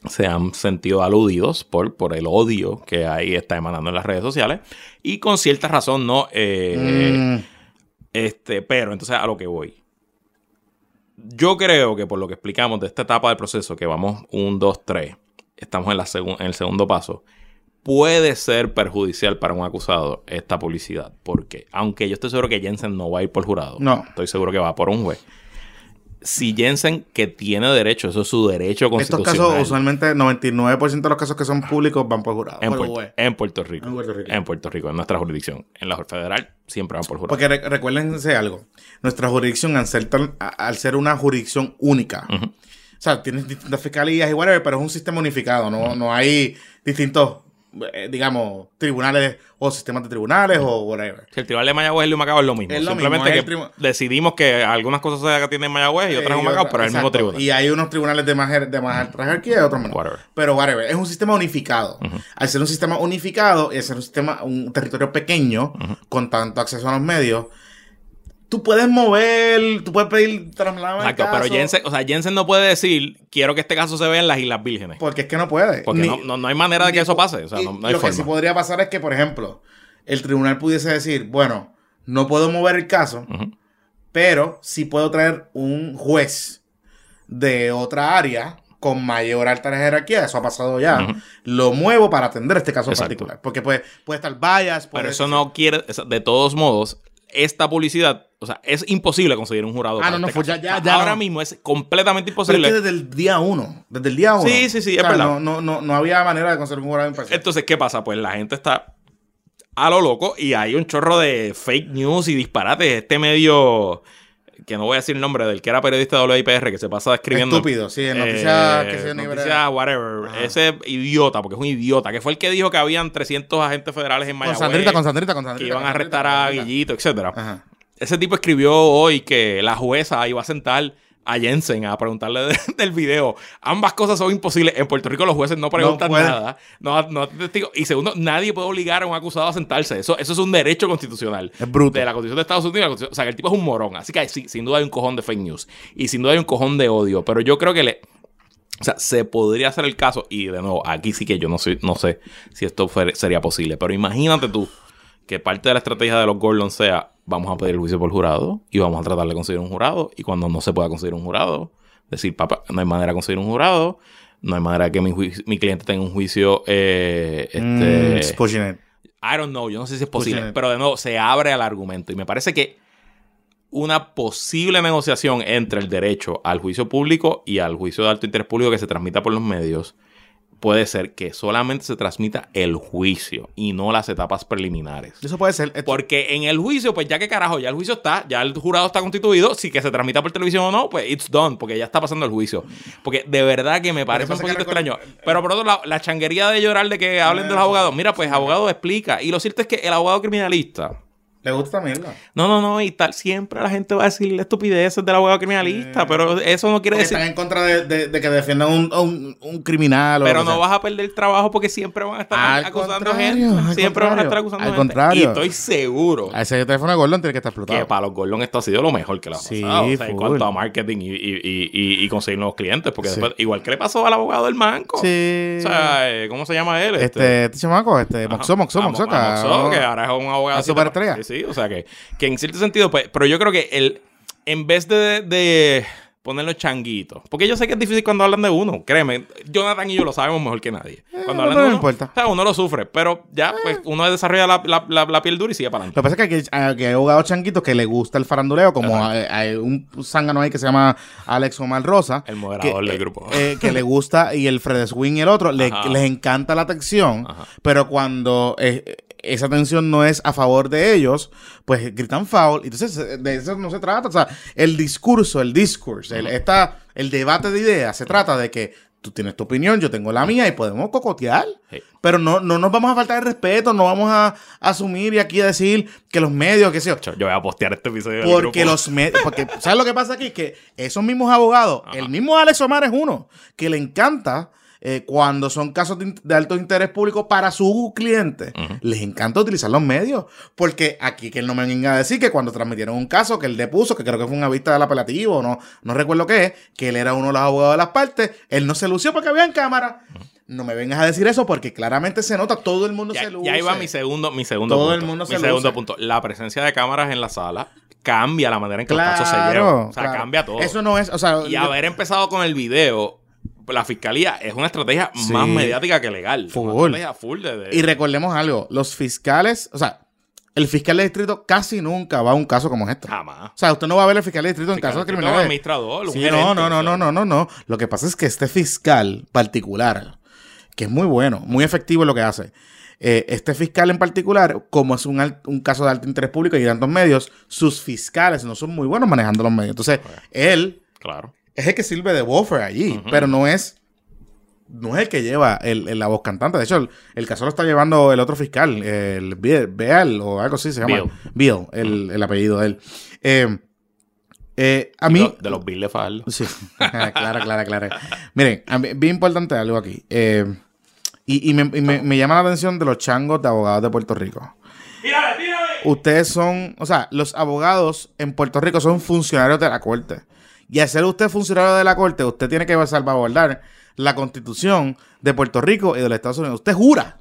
se han sentido aludidos por, por el odio que ahí está emanando en las redes sociales. Y con cierta razón, ¿no? Eh, Mm, este, pero entonces a lo que voy. Yo creo que por lo que explicamos de esta etapa del proceso, que vamos un, dos, tres, estamos en, la en el segundo paso, puede ser perjudicial para un acusado esta publicidad. Porque, aunque yo estoy seguro que Jensen no va a ir por jurado, No. estoy seguro que va por un juez. Si Jensen, que tiene derecho, eso es su derecho estos constitucional. casos, usualmente, 99% de los casos que son públicos van por jurado. en, por Puerto, juez. en Puerto Rico. En Puerto Rico. En Puerto Rico, en nuestra jurisdicción. En la federal siempre van por jurado. Porque re- recuérdense algo. Nuestra jurisdicción, al ser, tan- al ser una jurisdicción única, o sea, tienes distintas fiscalías y whatever, pero es un sistema unificado. No, no hay distintos, digamos, tribunales o sistemas de tribunales o whatever. Si el tribunal de Mayagüez y el de Macao es lo mismo. Es lo Simplemente mismo, es que decidimos que algunas cosas se atienden en Mayagüez y otras en Eh, Macao, pero es el mismo tribunal. Y hay unos tribunales de más, jer- de más alta jerarquía y otros menos. Whatever. Pero whatever, es un sistema unificado. Al ser un sistema unificado y al ser un sistema, un territorio pequeño, con tanto acceso a los medios, tú puedes mover, tú puedes pedir traslado Exacto, pero Jensen, o sea, Jensen no puede decir, quiero que este caso se vea en las Islas Vírgenes. Porque es que no puede. Porque Ni- no, no, no hay manera de que eso pase. O sea, no, no hay lo que sí podría pasar es que, por ejemplo, el tribunal pudiese decir, bueno, no puedo mover el caso, pero sí puedo traer un juez de otra área con mayor alta jerarquía, eso ha pasado ya, lo muevo para atender este caso en particular. Porque puede, puede estar puede Pero eso no quiere, de todos modos, esta publicidad, o sea, es imposible conseguir un jurado. Ah, no, no, este pues ya- ya- Ahora no. mismo es completamente Pero es imposible. que desde el día uno, desde el día uno. Sí, sí, sí, es verdad. No, no, no, no había manera de conseguir un jurado imparcial. Entonces, ¿qué pasa? Pues la gente está a lo loco y hay un chorro de fake news y disparates. Este medio, que no voy a decir el nombre del que era periodista de WIPR, que se pasa escribiendo. Estúpido, sí, en noticias eh, que se noticias, whatever. Ajá. Ese idiota, porque es un idiota, que fue el que dijo que habían 300 agentes federales en Con Mayagüez. Sandrita, con Sandrita, con que Sandrita. iban a con arrestar a con. Guillito, etcétera. Ajá. Ese tipo escribió hoy que la jueza iba a sentar a Jensen a preguntarle de- del video. Ambas cosas son imposibles. En Puerto Rico los jueces no preguntan pueden. nada. No, no testigos. Y segundo, nadie puede obligar a un acusado a sentarse. Eso, eso es un derecho constitucional. Es bruto. De la Constitución de Estados Unidos. o sea, que el tipo es un morón. Así que sí, sin duda hay un cojón de fake news. Y sin duda hay un cojón de odio. Pero yo creo que le... O sea, se podría hacer el caso. Y de nuevo, aquí sí que yo no, soy, no sé si esto sería posible. Pero imagínate tú que parte de la estrategia de los Gordon sea vamos a pedir el juicio por jurado y vamos a tratar de conseguir un jurado. Y cuando no se pueda conseguir un jurado decir papá no hay manera de conseguir un jurado no hay manera de que mi, cliente tenga un juicio eh, Mm, este, it. I don't know, yo no sé si es posible, Pushing pero de nuevo se abre al argumento. Y me parece que una posible negociación entre el derecho al juicio público y al juicio de alto interés público que se transmita por los medios puede ser que solamente se transmita el juicio y no las etapas preliminares. Eso puede ser. Esto- Porque en el juicio, pues ya que carajo, ya el juicio está, ya el jurado está constituido, si que se transmita por televisión o no, pues it's done, porque ya está pasando el juicio. Porque de verdad que me parece un poquito extraño. Pero por otro lado, la changuería de llorar de que hablen de los abogados, mira, pues abogado explica. Y lo cierto es que el abogado criminalista, Le gusta mierda. no, no, no, y tal, siempre la gente va a decir estupideces del abogado criminalista, pero eso no quiere decir... están en contra de, de- de que defiendan un, un, un criminal o Pero que no sea. vas a perder el trabajo porque siempre van a estar Al acusando gente. Siempre van a estar acusando al gente. contrario. Y estoy seguro A ese teléfono de Gordon tiene que estar que explotado. para los Gordon esto ha sido lo mejor que le ha Sí, pasado. o sea, en cuanto a marketing y, y- y- y- conseguir nuevos clientes. Porque Sí. después, igual que le pasó al abogado del banco. Sí. O sea, eh, ¿cómo se llama él? este, este chamaco, este, Ajá. Moxo, Moxo, A Mo- Moxo, a Moxo, que- que ahora es un abogado. De- superestrella. Sí, o sea que, que en cierto sentido, pues, pero yo creo que el, en vez de, de ponerlo changuitos, porque yo sé que es difícil cuando hablan de uno, créeme, Jonathan y yo lo sabemos mejor que nadie. Cuando Eh, hablan pero de no uno, importa. o sea, uno lo sufre, pero ya, pues, uno desarrolla la, la- la- la piel dura y sigue para Lo adelante. que pasa es que hay, que hay abogados changuitos que le gusta el faranduleo, como hay, hay un zángano ahí que se llama Alex Omar Rosa. El moderador que, del grupo. eh, que le gusta, y el Fred Swing y el otro, le- les encanta la atención, Ajá. pero cuando eh, esa atención no es a favor de ellos, pues gritan foul. Entonces, eh, de eso no se trata. O sea, el discurso, el discourse, el, esta- el debate de ideas, se trata de que tú tienes tu opinión, yo tengo la mía y podemos cocotear. Sí. Pero no, no nos vamos a faltar el respeto, no vamos a asumir y aquí a decir que los medios, qué sé yo. Yo voy a postear este episodio Porque grupo. los medios, porque ¿sabes lo que pasa aquí? Que esos mismos abogados, el mismo Alex Omar es uno, que le encanta eh, cuando son casos de, alto interés público para su cliente, les encanta utilizar los medios. Porque aquí que él no me venga a decir que cuando transmitieron un caso que él depuso, que creo que fue una vista del apelativo, no, no recuerdo qué es, que él era uno de los abogados de las partes, él no se lució porque había en cámara. No me vengas a decir eso porque claramente se nota, todo el mundo Ya, se luce. ya iba mi segundo, mi segundo Todo punto. el mundo mi se segundo luce. punto. La presencia de cámaras en la sala cambia la manera en que los Claro, casos se llevan. O sea, claro. cambia todo. Eso no es, o sea, y haber empezado con el video, la fiscalía es una estrategia Sí. más mediática que legal. Full. Una estrategia full de, de- Y recordemos algo, los fiscales, o sea, el fiscal de distrito casi nunca va a un caso como este. Jamás. O sea, usted no va a ver el fiscal de distrito en casos criminales. administrador, un Sí, gerente, no, no, no, no, no, no, no. Lo que pasa es que este fiscal particular, que es muy bueno, muy efectivo en lo que hace, eh, este fiscal en particular, como es un, al- un caso de alto interés público y de tantos medios, sus fiscales no son muy buenos manejando los medios. Entonces, él Claro. Es el que sirve de buffer allí, pero no es no es el que lleva el, el- la voz cantante. De hecho, el, el caso lo está llevando el otro fiscal, el Be- Beal o algo así se llama. Beal. Beal, el, el apellido de él. Eh, eh, a De mí... los- De los bills de Faldo. Sí, claro, claro, claro. Miren, a mí- bien importante algo aquí. Eh, y y me, y me- me llama la atención de los changos de abogados de Puerto Rico. ¡Tírale, tírale! ustedes son, o sea, los abogados en Puerto Rico son funcionarios de la corte. Y al ser usted funcionario de la corte, usted tiene que salvaguardar la constitución de Puerto Rico y de los Estados Unidos. Usted jura,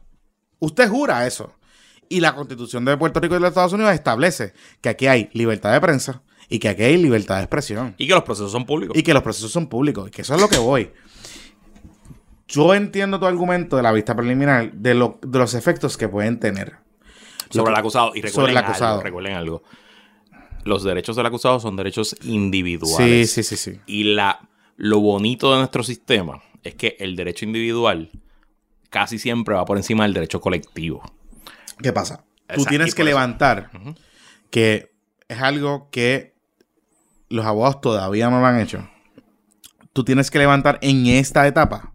usted jura eso. Y la constitución de Puerto Rico y de los Estados Unidos establece que aquí hay libertad de prensa y que aquí hay libertad de expresión. Y que los procesos son públicos. Y que los procesos son públicos. Y que eso es lo que voy. Yo entiendo tu argumento de la vista preliminar de, lo- de los efectos que pueden tener. sobre el acusado. Y recuerden, Sobre el acusado. Algo, recuerden algo. Los derechos del acusado son derechos Sí, individuales. sí, sí, sí. Y la, lo bonito de nuestro sistema es que el derecho individual casi siempre va por encima del derecho colectivo. ¿Qué pasa? Tú Exacto, tienes que levantar que es algo que los abogados todavía no lo han hecho. Tú tienes que levantar en esta etapa.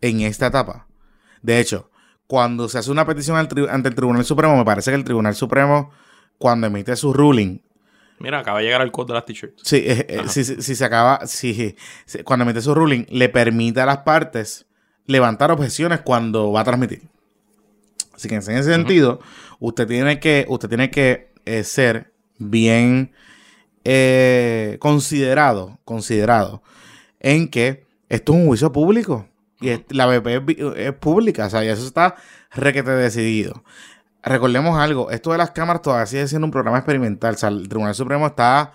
En esta etapa. De hecho, cuando se hace una petición ante el Tribunal Supremo, me parece que el Tribunal Supremo, cuando emite su ruling, Mira, acaba de llegar el code de las t-shirts. Sí, eh, eh, si, se acaba, si, si- cuando emite su ruling, le permite a las partes levantar objeciones cuando va a transmitir. Así que en ese sentido, usted tiene que, usted tiene que eh, ser bien eh, considerado, considerado en que esto es un juicio público y es- la BP es, es pública, o sea, y eso está requete decidido. Recordemos algo, esto de las cámaras todavía sigue siendo un programa experimental, o sea, el Tribunal Supremo está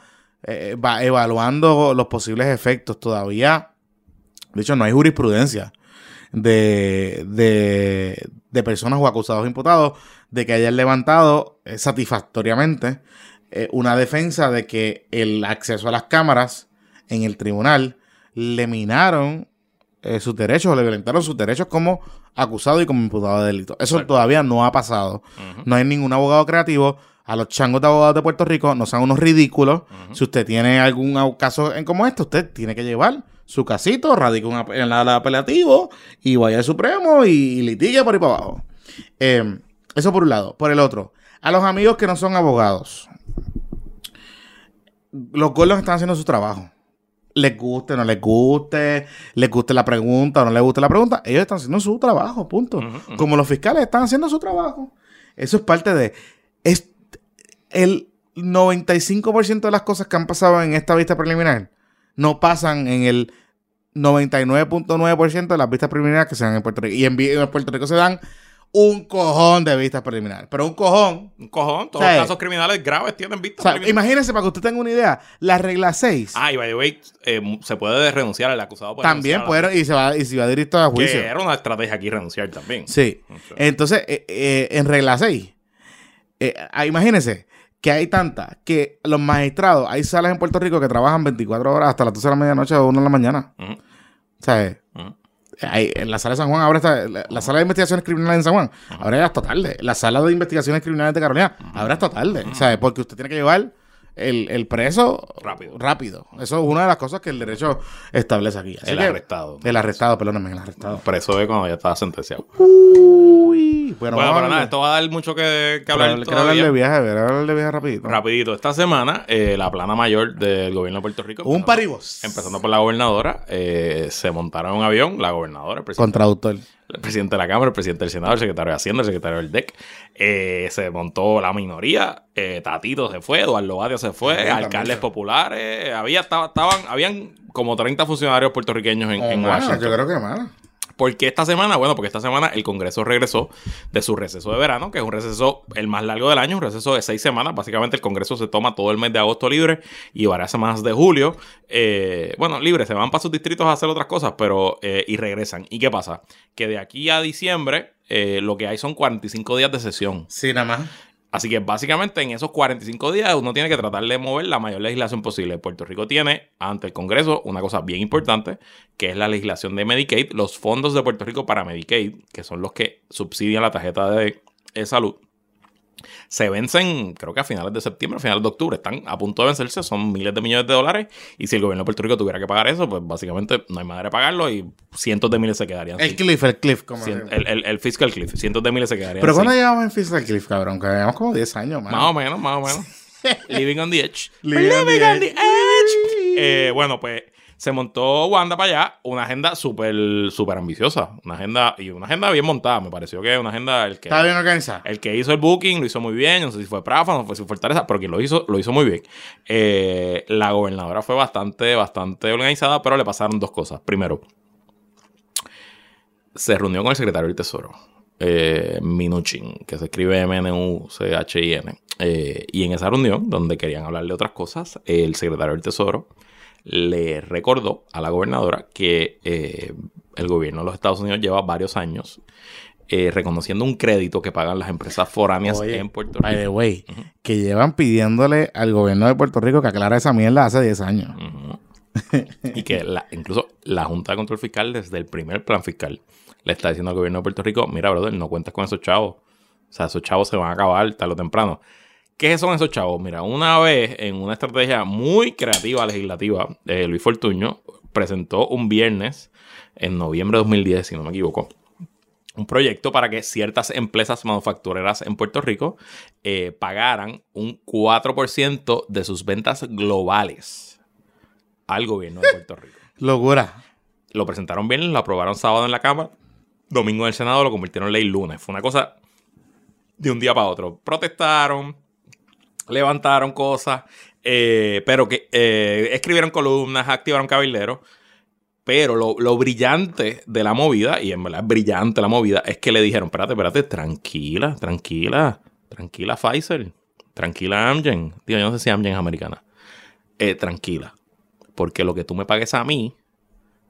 eh, va evaluando los posibles efectos todavía. De hecho, no hay jurisprudencia de, de, personas o acusados imputados de que hayan levantado eh, satisfactoriamente eh, una defensa de que el acceso a las cámaras en el tribunal le minaron eh, sus derechos o le violentaron sus derechos como acusado y como imputado de delito. Eso Exacto. todavía no ha pasado. No hay ningún abogado creativo. A los changos de abogados de Puerto Rico no sean unos ridículos. Si usted tiene algún caso en como este, usted tiene que llevar su casito, radica un en la apelativo y vaya al Supremo y, y litigue por ahí para abajo. Eh, eso por un lado. Por el otro, a los amigos que no son abogados, los gordos están haciendo su trabajo. Les guste, no les guste, les guste la pregunta o no les guste la pregunta, ellos están haciendo su trabajo, punto. Como los fiscales están haciendo su trabajo. Eso es parte de... Es el 95% de las cosas que han pasado en esta vista preliminar no pasan en el 99.9% de las vistas preliminares que se dan en Puerto Rico. Y en Puerto Rico se dan un cojón de vistas preliminares. Pero un cojón. Un cojón. Todos los casos criminales graves tienen vista. O sea, preliminar. imagínense para que usted tenga una idea, la regla 6 Ah, y by the way, eh, se puede renunciar al acusado. puede también la- puede y se va y se va directo a juicio. Que era una estrategia aquí renunciar también. Sí. Entonces, eh, eh, en regla 6, eh, ah, imagínense que hay tanta que los magistrados, hay salas en Puerto Rico que trabajan 24 horas hasta las 12 de la medianoche o 1 de la mañana. Eh, ujú. Hay- en la sala de San Juan ahora está, la, la sala de investigaciones criminales en San Juan, ahora ya hasta tarde. La sala de investigaciones criminales de Carolina, ahora hasta tarde. Sea, porque usted tiene que llevar el, el preso Rápido. rápido. Eso es una de las cosas que el derecho establece aquí. Así El que- arrestado. El arrestado, perdóname, el arrestado. Preso de cuando ya estaba sentenciado. Uy, bueno, Bueno, vamos pero a nada, esto va a dar mucho que, que hablar Quiero hablar de viaje, ver, hablar de viaje rapidito. Rapidito, esta semana eh, la plana mayor del gobierno de Puerto Rico, Un paribos. empezando por la gobernadora, eh, se montaron en un avión, la gobernadora, el presidente, Con traductor. el presidente de la Cámara, el presidente del Senado, el secretario de Hacienda, el secretario del DEC, eh, se montó la minoría, Tatito se fue, Eduardo Batia se fue, alcaldes populares, había, estaba- estaban, habían como 30 funcionarios puertorriqueños en, en Oh, Washington. Yo creo que más. ¿Por qué esta semana? Bueno, porque esta semana el Congreso regresó de su receso de verano, que es un receso el más largo del año, un receso de seis semanas. Básicamente el Congreso se toma todo el mes de agosto libre y varias semanas de julio. eh, bueno, libre, se van para sus distritos a hacer otras cosas, pero eh, y regresan. ¿Y qué pasa? Que de aquí a diciembre eh, lo que hay son 45 días de sesión. Sí, nada más. Así que básicamente en esos 45 días uno tiene que tratar de mover la mayor legislación posible. Puerto Rico tiene ante el Congreso una cosa bien importante, que es la legislación de Medicaid, los fondos de Puerto Rico para Medicaid, que son los que subsidian la tarjeta de, de salud. Se vencen, creo que a finales de septiembre, a finales de octubre, están a punto de vencerse, son miles de millones de dólares. Y si el gobierno de Puerto Rico tuviera que pagar eso, pues básicamente no hay manera de pagarlo y cientos de miles se quedarían. El sin- cliff, el cliff. Como cien- el, el- el fiscal cliff, cientos de miles se quedarían. Pero ¿cuándo llegamos en fiscal cliff, cabrón? Que llevamos como 10 años, man. más o menos, más o menos. Living on the edge. Living on the Living on the edge. edge. Eh, bueno, pues se montó Wanda para allá, una agenda súper, súper ambiciosa. Una agenda, y una agenda bien montada. Me pareció que una agenda, el que, Estaba bien organizada. el que hizo el booking lo hizo muy bien. No sé si fue Prafa, no sé si fue Fortaleza, pero quien lo hizo, lo hizo muy bien. Eh, la gobernadora fue bastante, bastante organizada, pero le pasaron dos cosas. Primero, se reunió con el secretario del Tesoro, eh, Minuchin, que se escribe M-N-U-C-H-I-N. Eh, y en esa reunión, donde querían hablar de otras cosas, el secretario del Tesoro le recordó a la gobernadora que eh, el gobierno de los Estados Unidos lleva varios años eh, reconociendo un crédito que pagan las empresas foráneas Oye, en Puerto By Rico. the way, que llevan pidiéndole al gobierno de Puerto Rico que aclara esa mierda hace 10 años. Y que la- incluso la Junta de Control Fiscal, desde el primer plan fiscal, le está diciendo al gobierno de Puerto Rico: Mira, brother, no cuentas con esos chavos. O sea, esos chavos se van a acabar tarde o temprano. ¿Qué son esos chavos? Mira, una vez en una estrategia muy creativa legislativa, eh, Luis Fortuño presentó un viernes en noviembre de 2010, si no me equivoco, un proyecto para que ciertas empresas manufactureras en Puerto Rico eh, pagaran un 4% de sus ventas globales al gobierno de Puerto Rico. Locura. Lo presentaron bien, lo aprobaron sábado en la Cámara, domingo en el Senado, lo convirtieron en ley lunes. Fue una cosa de un día para otro. Protestaron, levantaron cosas, eh, pero que eh, escribieron columnas, activaron cabilderos. Pero lo, lo brillante de la movida, y en verdad es brillante la movida, es que le dijeron, espérate, espérate, tranquila, tranquila, tranquila Pfizer, tranquila Amgen. Digo, yo no sé si Amgen es americana. Eh, tranquila, porque lo que tú me pagues a mí,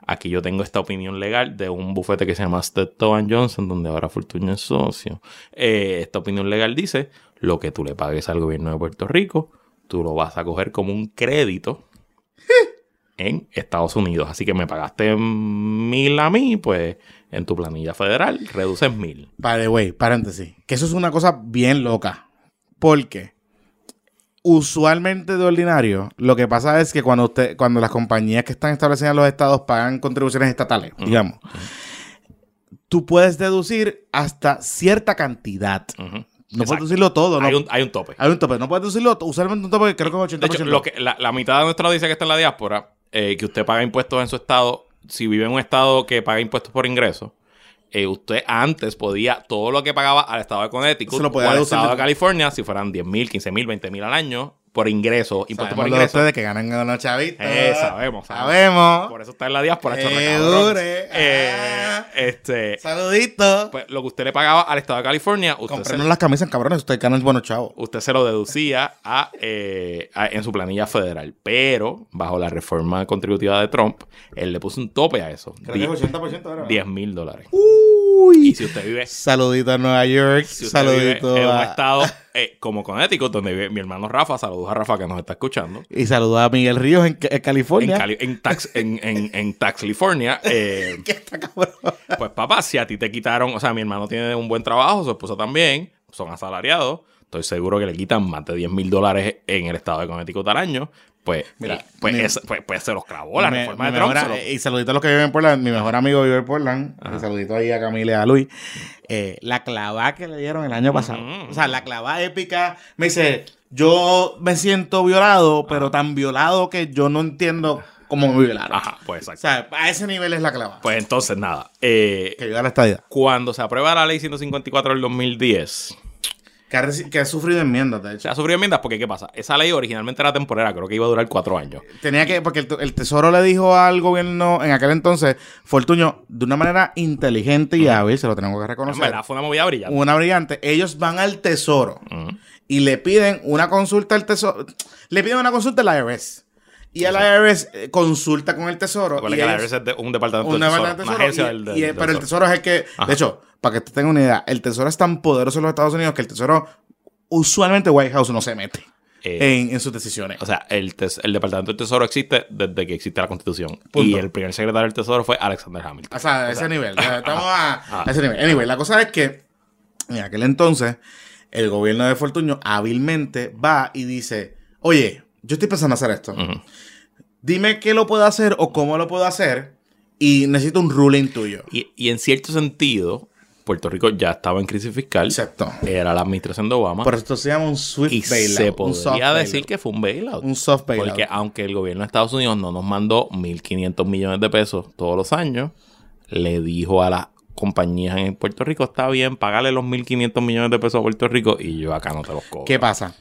aquí yo tengo esta opinión legal de un bufete que se llama Stetton Johnson, donde ahora Fortuna es socio. Esta opinión legal dice, lo que tú le pagues al gobierno de Puerto Rico, tú lo vas a coger como un crédito en Estados Unidos. Así que me pagaste mil a mí, pues en tu planilla federal reduces mil. The way, paréntesis. Que eso es una cosa bien loca. Porque usualmente de ordinario, lo que pasa es que cuando usted, cuando las compañías que están establecidas en los estados pagan contribuciones estatales, digamos, tú puedes deducir hasta cierta cantidad. No Exacto. puedes deducirlo todo, ¿no? Hay, un, hay un tope. Hay un tope. No puedes deducirlo todo. Usualmente un tope que creo que es 80%. De hecho, lo que, la, la mitad de nuestra audiencia que está en la diáspora, eh, que usted paga impuestos en su estado, si vive en un estado que paga impuestos por ingreso, eh, usted antes podía todo lo que pagaba al estado de Connecticut Se lo o podía al estado de de- California, si fueran 10 mil, 15 mil, 20 mil al año, por ingreso, impuestos por Sabemos de ingreso. ustedes que ganan unos chavitos. Eh, sabemos, sabemos. Sabemos. Por eso está en la diáspora, chorra, Segure. cabrón. Eh, Ah. este, Saluditos. pues, lo que usted le pagaba al estado de California, usted se, Comprenos las camisas, cabrones. Ustedes ganan buenos chavos. usted se lo deducía a, eh, a- en su planilla federal. Pero, bajo la reforma contributiva de Trump, él le puso un tope a eso. Creo que es 80% ahora. 10 mil dólares. Uy. Y si usted vive, Saludito a Nueva York. si usted vive saludito en un a... estado eh, como Connecticut, donde vive mi hermano Rafa, saludos a Rafa que nos está escuchando. Y saludo a Miguel Ríos en, en En, California. Cali- en, tax, en, en, en eh, Que está cabrón. pues papá, si a ti te quitaron, o sea, mi hermano tiene un buen trabajo, su esposa también, son asalariados, estoy seguro que le quitan más de 10 mil dólares en el estado de Connecticut al año, pues, Mira, pues, mi- es- pues, pues se los clavó la Mi- reforma mi de Trump. mejor- se lo- Y saludito a los que viven en Portland. Mi mejor amigo vive en Portland. Y saludito ahí a Camila y a Luis. Eh, la clavada que le dieron el año pasado. O sea, la clavada épica. Me dice, yo me siento violado, pero tan violado que yo no entiendo cómo me violaron. Ajá, pues O exacto. sea, a ese nivel es la clavada. Pues entonces nada, eh, que llega a la estadía. cuando se aprueba la ley 154 del 2010, Que ha, reci- que ha sufrido enmiendas, de hecho. ha sufrido enmiendas porque ¿qué pasa? Esa ley originalmente era temporera, creo que iba a durar cuatro años. Tenía que, porque el, el Tesoro le dijo al gobierno en aquel entonces, Fortuño, de una manera inteligente y hábil, se lo tenemos que En reconocer. verdad, fue una movida brillante. una brillante. Ellos van al Tesoro y le piden una consulta al Tesoro. Le piden una consulta al IRS. Y el IRS eh, consulta con el Tesoro. Recuerda y que ellos- IRS es de- un departamento un del tesoro, una agencia del, del- y- del Pero el tesoro. Tesoro es el que. Ajá. De hecho, para que te tengan una idea, el Tesoro es tan poderoso en los Estados Unidos que el Tesoro. Usualmente White House no se mete Eh, en, en sus decisiones. O sea, el, tes- el Departamento del Tesoro existe desde que existe la Constitución. Punto. Y el primer secretario del Tesoro fue Alexander Hamilton. O sea, a ese nivel. O sea, estamos a, a ese nivel. Anyway, la cosa es que en aquel entonces el gobierno de Fortuño hábilmente va y dice, oye, yo estoy pensando hacer esto. Dime qué lo puedo hacer o cómo lo puedo hacer y necesito un ruling tuyo. y, y en cierto sentido, Puerto Rico ya estaba en crisis fiscal. Exacto. Era la administración de Obama. Por esto se llama un swift y bailout. se podría decir bailout. que fue un bailout. Un soft bailout. Porque aunque el gobierno de Estados Unidos no nos mandó 1.500 millones de pesos todos los años, le dijo a las compañías en Puerto Rico, está bien, págale los 1.500 millones de pesos a Puerto Rico y yo acá no te los cobro. ¿Qué pasa?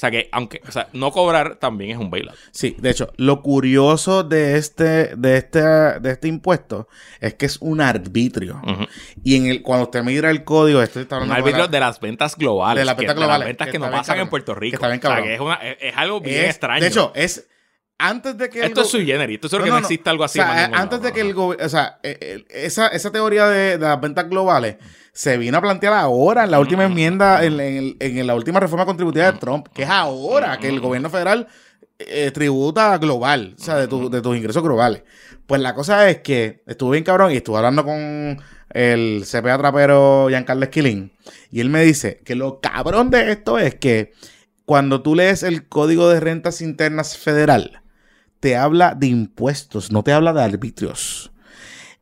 O sea que, aunque, o sea, no cobrar también es un bailout. Sí, de hecho, lo curioso de este, de este, de este impuesto es que es un arbitrio. Y en el, cuando usted mira el código, esto está Un hablando arbitrio con de las ventas globales. de las que- ventas de globales, las ventas que que, no pasan en Puerto que Rico. está bien O sea, cabrón. que es, una- es, es algo bien Es- extraño. De hecho, es antes de que esto es sui generis. Esto es lo No, que no, existe algo así. O sea, más eh, antes de que el gobierno, o sea, eh, eh, esa, esa teoría de, de las ventas globales se vino a plantear ahora en la última enmienda, en, en en la última reforma contributiva de Trump, que es ahora que el gobierno federal eh, tributa global, o sea, de, tu- de tus ingresos globales. Pues la cosa es que estuve bien cabrón y estuve hablando con el CPA trapero Giancarlo Esquilín y él me dice que lo cabrón de esto es que cuando tú lees el Código de Rentas Internas Federal, te habla de impuestos, no te habla de arbitrios.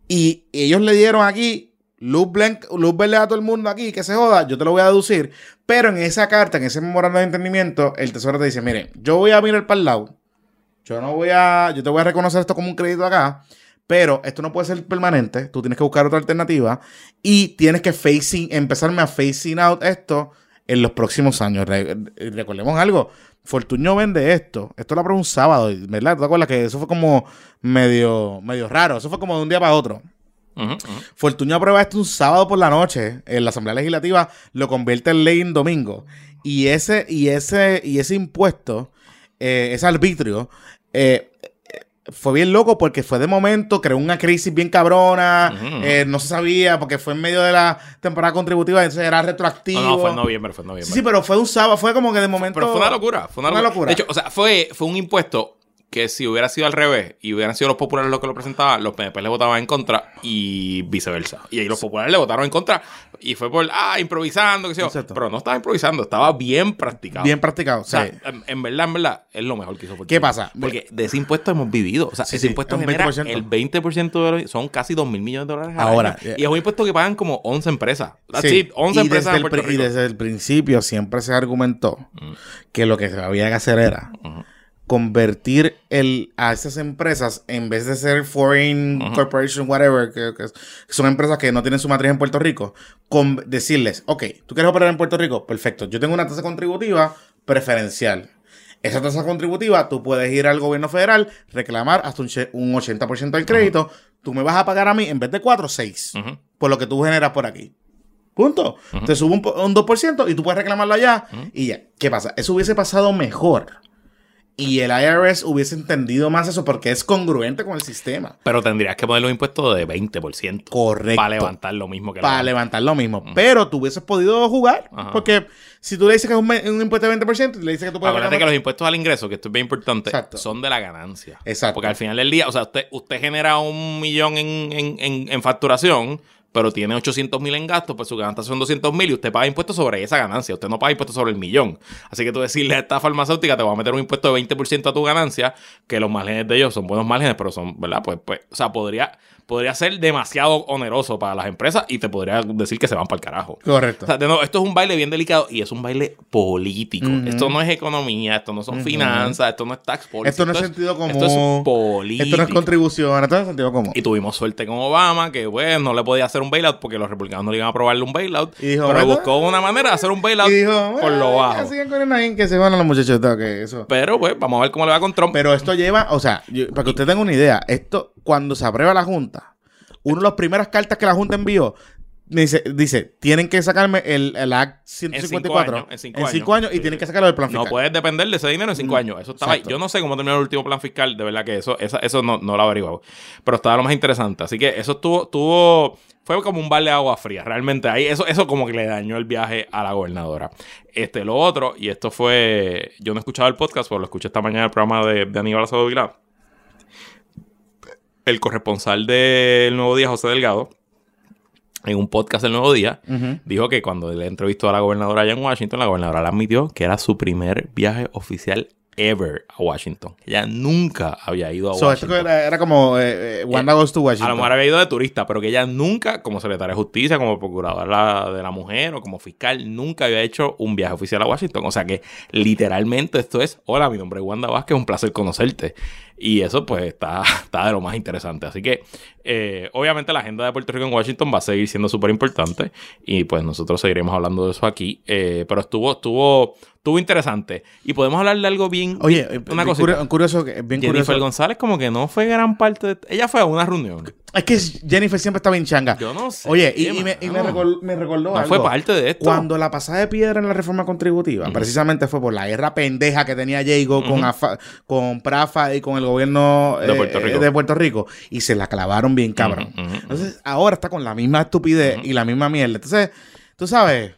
Y ellos le dieron aquí luz, luz verde a todo el mundo aquí, que se joda, yo te lo voy a deducir. Pero en esa carta, en ese memorando de entendimiento, el tesoro te dice, mire, yo voy a mirar para el lado. Yo no voy a, yo te voy a reconocer esto como un crédito acá. Pero esto no puede ser permanente. Tú tienes que buscar otra alternativa. Y tienes que facing, empezarme a facing out esto en los próximos años. Re- recordemos algo. Fortuño vende esto. Esto lo aprobó un sábado, ¿verdad? ¿Te acuerdas que eso fue como medio, medio raro? Eso fue como de un día para otro. Ujú. Fortuño aprueba esto un sábado por la noche en la Asamblea Legislativa, lo convierte en ley en domingo. Y ese, y ese, y ese impuesto, eh, ese arbitrio, eh, fue bien loco porque fue de momento, creó una crisis bien cabrona, eh, no se sabía porque fue en medio de la temporada contributiva, entonces era retroactivo. No, no, fue en noviembre, fue en Sí, noviembre. sí, pero fue un sábado, fue como que de momento. Pero fue una locura, fue una, Una locura. locura. De hecho, o sea, fue, fue un impuesto que si hubiera sido al revés y hubieran sido los populares los que lo presentaban, los PNP le votaban en contra y viceversa. Y ahí los populares le votaron en contra y fue por, ah, improvisando, qué sé yo. Exacto. Pero no estaba improvisando, estaba bien practicado. Bien practicado. O sea, sí. en, en verdad, en verdad, es lo mejor que hizo ¿Qué pasa? Porque de ese impuesto hemos vivido. O sea, Sí, ese sí, impuesto un genera 20%. el 20% de los... Son casi 2 mil millones de dólares al Ahora, año. eh, Y es un impuesto que pagan como 11 empresas. That's Sí, it, 11 y empresas desde en el Y desde el principio siempre se argumentó Mm. que lo que había que hacer era. Convertir el, a esas empresas, en vez de ser foreign corporation, whatever, que, que son empresas que no tienen su matriz en Puerto Rico, con decirles, ok, ¿tú quieres operar en Puerto Rico? Perfecto, yo tengo una tasa contributiva preferencial. Esa tasa contributiva, tú puedes ir al gobierno federal, reclamar hasta un, un 80% del crédito, tú me vas a pagar a mí, en vez de 4, 6 Ujú. por lo que tú generas por aquí. Punto. Te subo un, un 2% y tú puedes reclamarlo allá y ya. ¿Qué pasa? Eso hubiese pasado mejor. Y el IRS hubiese entendido más eso porque es congruente con el sistema. Pero tendrías que poner un impuesto de 20%. Correcto. Para levantar lo mismo que Para levantar lo mismo. Pero tú hubieses podido jugar. Porque si tú le dices que es un, impuesto de 20% y le dices que tú puedes Acuérdate que los impuestos al ingreso, que esto es bien importante, Exacto. son de la ganancia. Exacto. Porque al final del día, o sea, usted, usted genera un millón en, en- en- en facturación, pero tiene 800 mil en gastos, pues su ganancia son 200 mil y usted paga impuestos sobre esa ganancia. Usted no paga impuestos sobre el millón. Así que tú decirle a esta farmacéutica, te voy a meter un impuesto de 20% a tu ganancia, que los márgenes de ellos son buenos márgenes, pero son, ¿verdad? Pues, pues, o sea, podría, podría ser demasiado oneroso para las empresas y te podría decir que se van para el carajo. Correcto. O sea, de nuevo, esto es un baile bien delicado y es un baile político. Esto no es economía, esto no son finanzas, esto no es tax policy. Esto no es sentido común. Esto es político. Esto no es contribución, esto no es sentido común. Y tuvimos suerte con Obama, que bueno, no le podía hacer un bailout porque los republicanos no le iban a aprobarle un bailout. Y dijo, pero buscó una manera de hacer un bailout Y dijo, por lo "Ay, bajo. con que se van a los muchachos. que eso. Pero pues, vamos a ver cómo le va con Trump. Pero esto lleva, o sea, yo- para que usted tenga una idea, esto cuando se aprueba la Junta, una de las primeras cartas que la Junta envió dice, dice tienen que sacarme el, el Act 154 años, en cinco años, años. y Sí, tienen que sacarlo del plan no fiscal. puedes depender de ese dinero en cinco Mm, años. Eso estaba ahí. Yo no sé cómo terminó el último plan fiscal. De verdad que eso, esa- eso no, no lo averiguado. Pero estaba lo más interesante. Así que eso tuvo, tuvo fue como un balde de agua fría. Realmente ahí, eso, eso como que le dañó el viaje a la gobernadora. Este, lo otro, y esto fue. Yo no he escuchado el podcast, pero lo escuché esta mañana en el programa de, de Aníbal Acevedo Vilá. El corresponsal del Nuevo Día, José Delgado, en un podcast del Nuevo Día, dijo que cuando le entrevistó a la gobernadora allá en Washington, la gobernadora le admitió que era su primer viaje oficial ever a Washington. Ella nunca había ido a So, esto Washington. era, era como eh, eh, Wanda Goes to A Washington. lo mejor había ido de turista, pero que ella nunca, como secretaria de justicia, como procuradora de la mujer o como fiscal, nunca había hecho un viaje oficial a Washington. O sea que literalmente esto es, hola, mi nombre es Wanda Vázquez, un placer conocerte. Y eso pues está, está de lo más interesante. Así que eh, obviamente la agenda de Puerto Rico en Washington va a seguir siendo súper importante y pues nosotros seguiremos hablando de eso aquí. Eh, pero estuvo, estuvo, estuvo interesante. Y podemos hablar de algo bien... Oye, eh, una bien curio- curioso, bien Jennifer curioso. González como que no fue gran parte de... Ella fue a una reunión. Es que Jennifer siempre estaba en changa. Yo no sé. Oye, y, y me, y me recol- me recordó No algo. fue parte de esto. Cuando la pasada de piedra en la reforma contributiva, precisamente fue por la guerra pendeja que tenía Jago con, AFA- con Prafa y con el gobierno De Puerto eh, Rico. de Puerto Rico, y se la clavaron bien cabrón. Entonces, ahora está con la misma estupidez y la misma mierda. Entonces, tú sabes,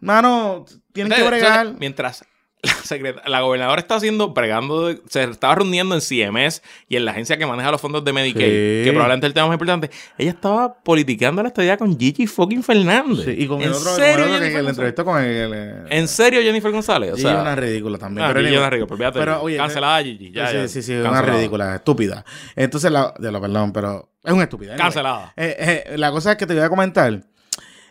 mano, tienen que bregar. Mientras la, secreta- la gobernadora está haciendo, bregando, se estaba reuniendo en CMS y en la agencia que maneja los fondos de Medicaid, Sí. que probablemente es el tema más importante, ella estaba politiqueando la estadía con Gigi fucking Fernández. Sí, y con el ¿En otro, con el serio, otro que- entrevistó con el. el- ¿En serio Jennifer González? O Gigi sea, una ridícula también. ah, pero Gigi una ridícula, olvídate. Pero, oye, cancelada Gigi. Ya, sí, ya, sí, sí, una ridícula, estúpida. Entonces, la, de lo perdón, pero es una estúpida. Cancelada. Eh, eh, la cosa es que te voy a comentar.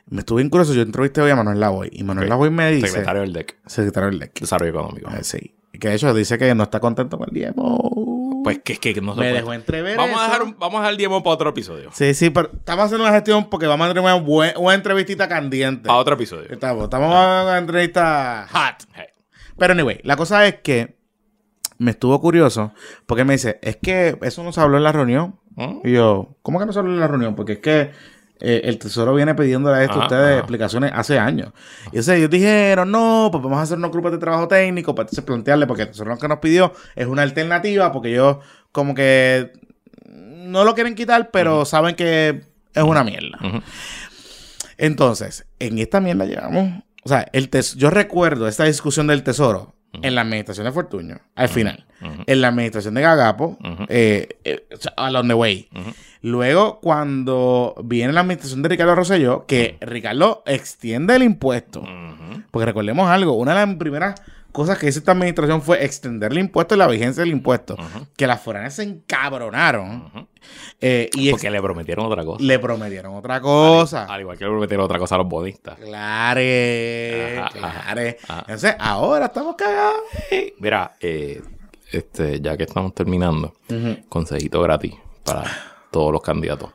Me estuve bien curioso. Yo entrevisté hoy a Manuel Lavoy. Y Manuel Ok. Lavoy me dice. Secretario del DEC, Secretario del DEC. Desarrollo Económico. Eh, sí. Que de hecho dice que no está contento con el diezmo. Pues que, que, que no se me puede. dejó entrever. Vamos a, dejar un- vamos a dejar el diezmo para otro episodio. Sí, sí, pero estamos haciendo una gestión porque vamos a tener una, buen- una entrevistita candiente. Para otro episodio. Estamos, estamos a una entrevista hot. Hey. Pero anyway, la cosa es que me estuvo curioso porque me dice, es que eso no se habló en la reunión. ¿Mm? Y yo, ¿cómo que no se habló en la reunión? Porque es que eh, el Tesoro viene pidiéndole a esto a Ajá, ustedes ajá. explicaciones hace años. Y entonces ellos dijeron, no, pues vamos a hacer unos grupos de trabajo técnico para entonces plantearle, porque el Tesoro lo que nos pidió es una alternativa, porque ellos como que no lo quieren quitar, pero saben que es una mierda. Entonces, en esta mierda llevamos. O sea, el tes- yo recuerdo esta discusión del tesoro en la administración de Fortuño, al final. En la administración de Gagapo, eh, eh, along the way. Luego, cuando viene la administración de Ricardo Rosselló, que Ricardo extiende el impuesto. Porque recordemos algo, una de las primeras cosas que hizo esta administración fue extender el impuesto y la vigencia del impuesto. Que las foráneas se encabronaron. Eh, y Porque le prometieron otra cosa. le prometieron otra cosa. Al igual que le prometieron otra cosa a los bonistas. Claro, Ajá, claro. ajá. Entonces, ahora estamos cagados. Mira, eh, este, ya que estamos terminando, consejito gratis para todos los candidatos.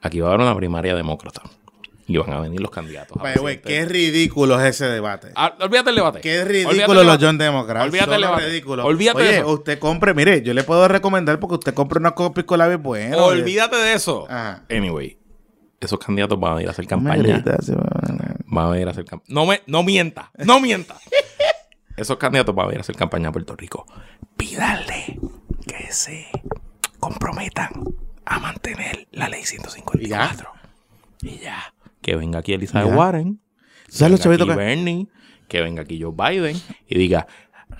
Aquí va a haber una primaria demócrata. Y van a venir los candidatos. way, presidente. qué ridículo es ese debate. Ah, olvídate el debate. Qué ridículo los. John Democrats. Olvídate el debate. Olvídate de Oye, eso. usted compre, mire, yo le puedo recomendar porque usted compre una copia con la bueno. Olvídate de eso. Ajá. Anyway, esos candidatos van a ir a hacer campaña. Van a ir a hacer campaña. No, me, no mienta. No mienta. Esos candidatos van a ir a hacer campaña a Puerto Rico. Pídanle que se comprometan a mantener la ley 154. Y ya. Que venga aquí Elizabeth. Warren. ¿Sabes los venga aquí que- Bernie. Que venga aquí Joe Biden. Y diga,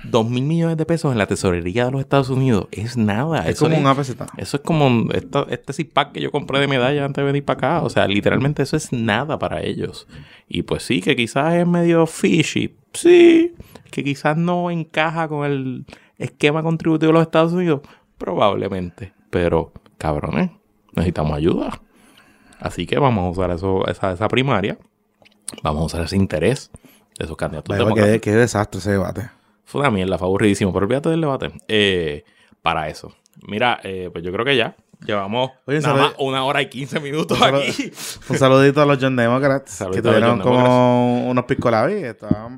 dos mil millones de pesos en la tesorería de los Estados Unidos es nada. Es Eso como es- un APZ. eso es como esta- este pack que yo compré de medalla antes de venir para acá. O sea, literalmente eso es nada para ellos. Y pues sí, que quizás es medio fishy. Sí, que quizás no encaja con el esquema contributivo de los Estados Unidos. Probablemente. Pero, cabrones, necesitamos ayuda. Así que vamos a usar eso, esa, esa primaria. Vamos a usar ese interés de esos candidatos. Demócratas. qué, qué desastre ese debate. Fue una mierda, fue aburridísimo, pero olvídate del debate. Eh, para eso. Mira, eh, pues yo creo que ya. Llevamos Oye, nada más una hora y quince minutos Un saludo- aquí. Un saludito a los John Democrats Saludito que tuvieron como unos piscolabis. En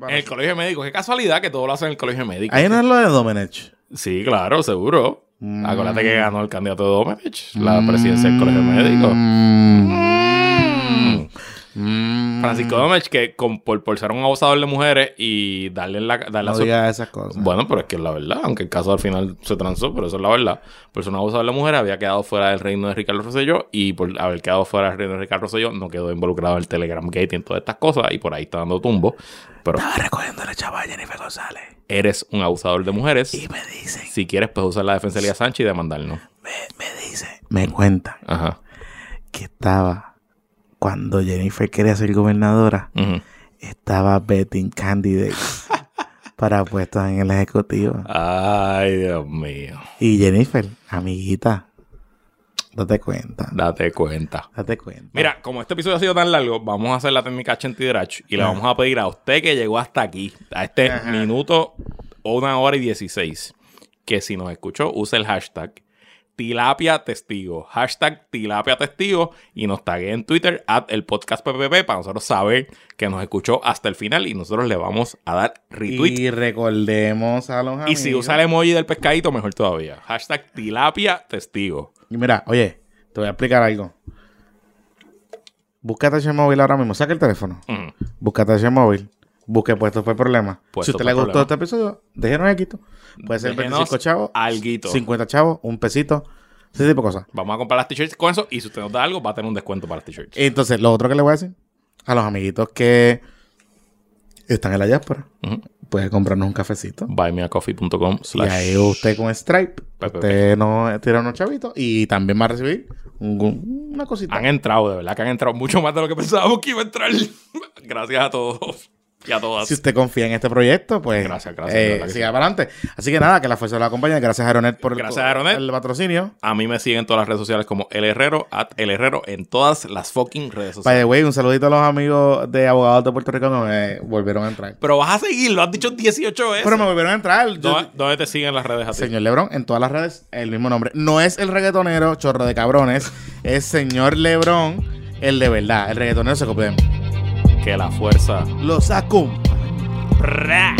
el colegio médico. Qué casualidad que todo lo hacen en el colegio médico. Ahí no es lo de Domenech. Sí, claro, seguro. Mm. Acuérdate que ganó el candidato de Domenech, la presidencia del colegio médico. Mm. Mm. Francisco Domenech, que con- por, por ser un abusador de mujeres y darle la... Darle No su- esas cosas. Bueno, pero es que es la verdad, aunque el caso al final se transó, pero eso es la verdad. Por ser un abusador de la mujer había quedado fuera del reino de Ricardo Rosselló y por haber quedado fuera del reino de Ricardo Rosselló no quedó involucrado en el Telegram Gate y en todas estas cosas y por ahí está dando tumbo. Pero recogiendo la chava Jennifer González. Eres un abusador de mujeres. me dice, Si quieres, puedes usar la defensa de Elías Sánchez y demandarnos. me, me dice, me cuenta Ajá. que estaba cuando Jennifer quería ser gobernadora, estaba betting candidates para puestos en el ejecutivo. Ay, Dios mío. Y Jennifer, amiguita, date cuenta. Date cuenta. Date cuenta. Mira, como este episodio ha sido tan largo, vamos a hacer la técnica Chentidrach y le Ajá. vamos a pedir a usted que llegó hasta aquí, a este Ajá. minuto o una hora y dieciséis, que si nos escuchó, use el hashtag tilapia testigo. Hashtag tilapia testigo y nos tague en Twitter at el podcast PPP para nosotros saber que nos escuchó hasta el final y nosotros le vamos a dar retweet. Y recordemos a los amigos. Y si usa el emoji del pescadito, mejor todavía. Hashtag tilapia testigo. Y mira, oye, te voy a explicar algo. Búscate ese móvil ahora mismo. Saca el teléfono. Ujú. Búscate ese móvil. Busque puestos por problema. Puestos si a usted le gustó problema. este episodio, déjenos aquí. Puede ser Déjenos 25 chavos, alguito. 50 chavos, un pesito, ese tipo de cosas. Vamos a comprar las t-shirts con eso y si usted nos da algo, va a tener un descuento para las t-shirts. Entonces, lo otro que le voy a decir a los amiguitos que están en la diáspora, Ujú. Puede comprarnos un cafecito. buymeacoffee.com Y ahí usted con Stripe, usted nos tira unos chavitos y también va a recibir un- una cosita. Han entrado, de verdad que han entrado mucho más de lo que pensábamos que iba a entrar. Gracias a todos y a todas. Si usted confía en este proyecto, pues Gracias, gracias, eh, siga sí. para adelante. Así que nada, que la fuerza la acompañe. Gracias a Aeronet por el- a Aeronet. el patrocinio. A mí me siguen en todas las redes sociales como El Herrero, at El Herrero, en todas las fucking redes By sociales. the way, un saludito a los amigos de abogados de Puerto Rico que me volvieron a entrar. Pero vas a seguir, lo has dicho 18 veces. Pero me volvieron a entrar. Yo- ¿Dónde, dónde te siguen las redes a ti? Señor Lebron, en todas las redes, el mismo nombre. No es el reggaetonero, chorro de cabrones. es señor Lebron, el de verdad. El reggaetonero se copia. Que la fuerza. Los acompaña. ¡Pra!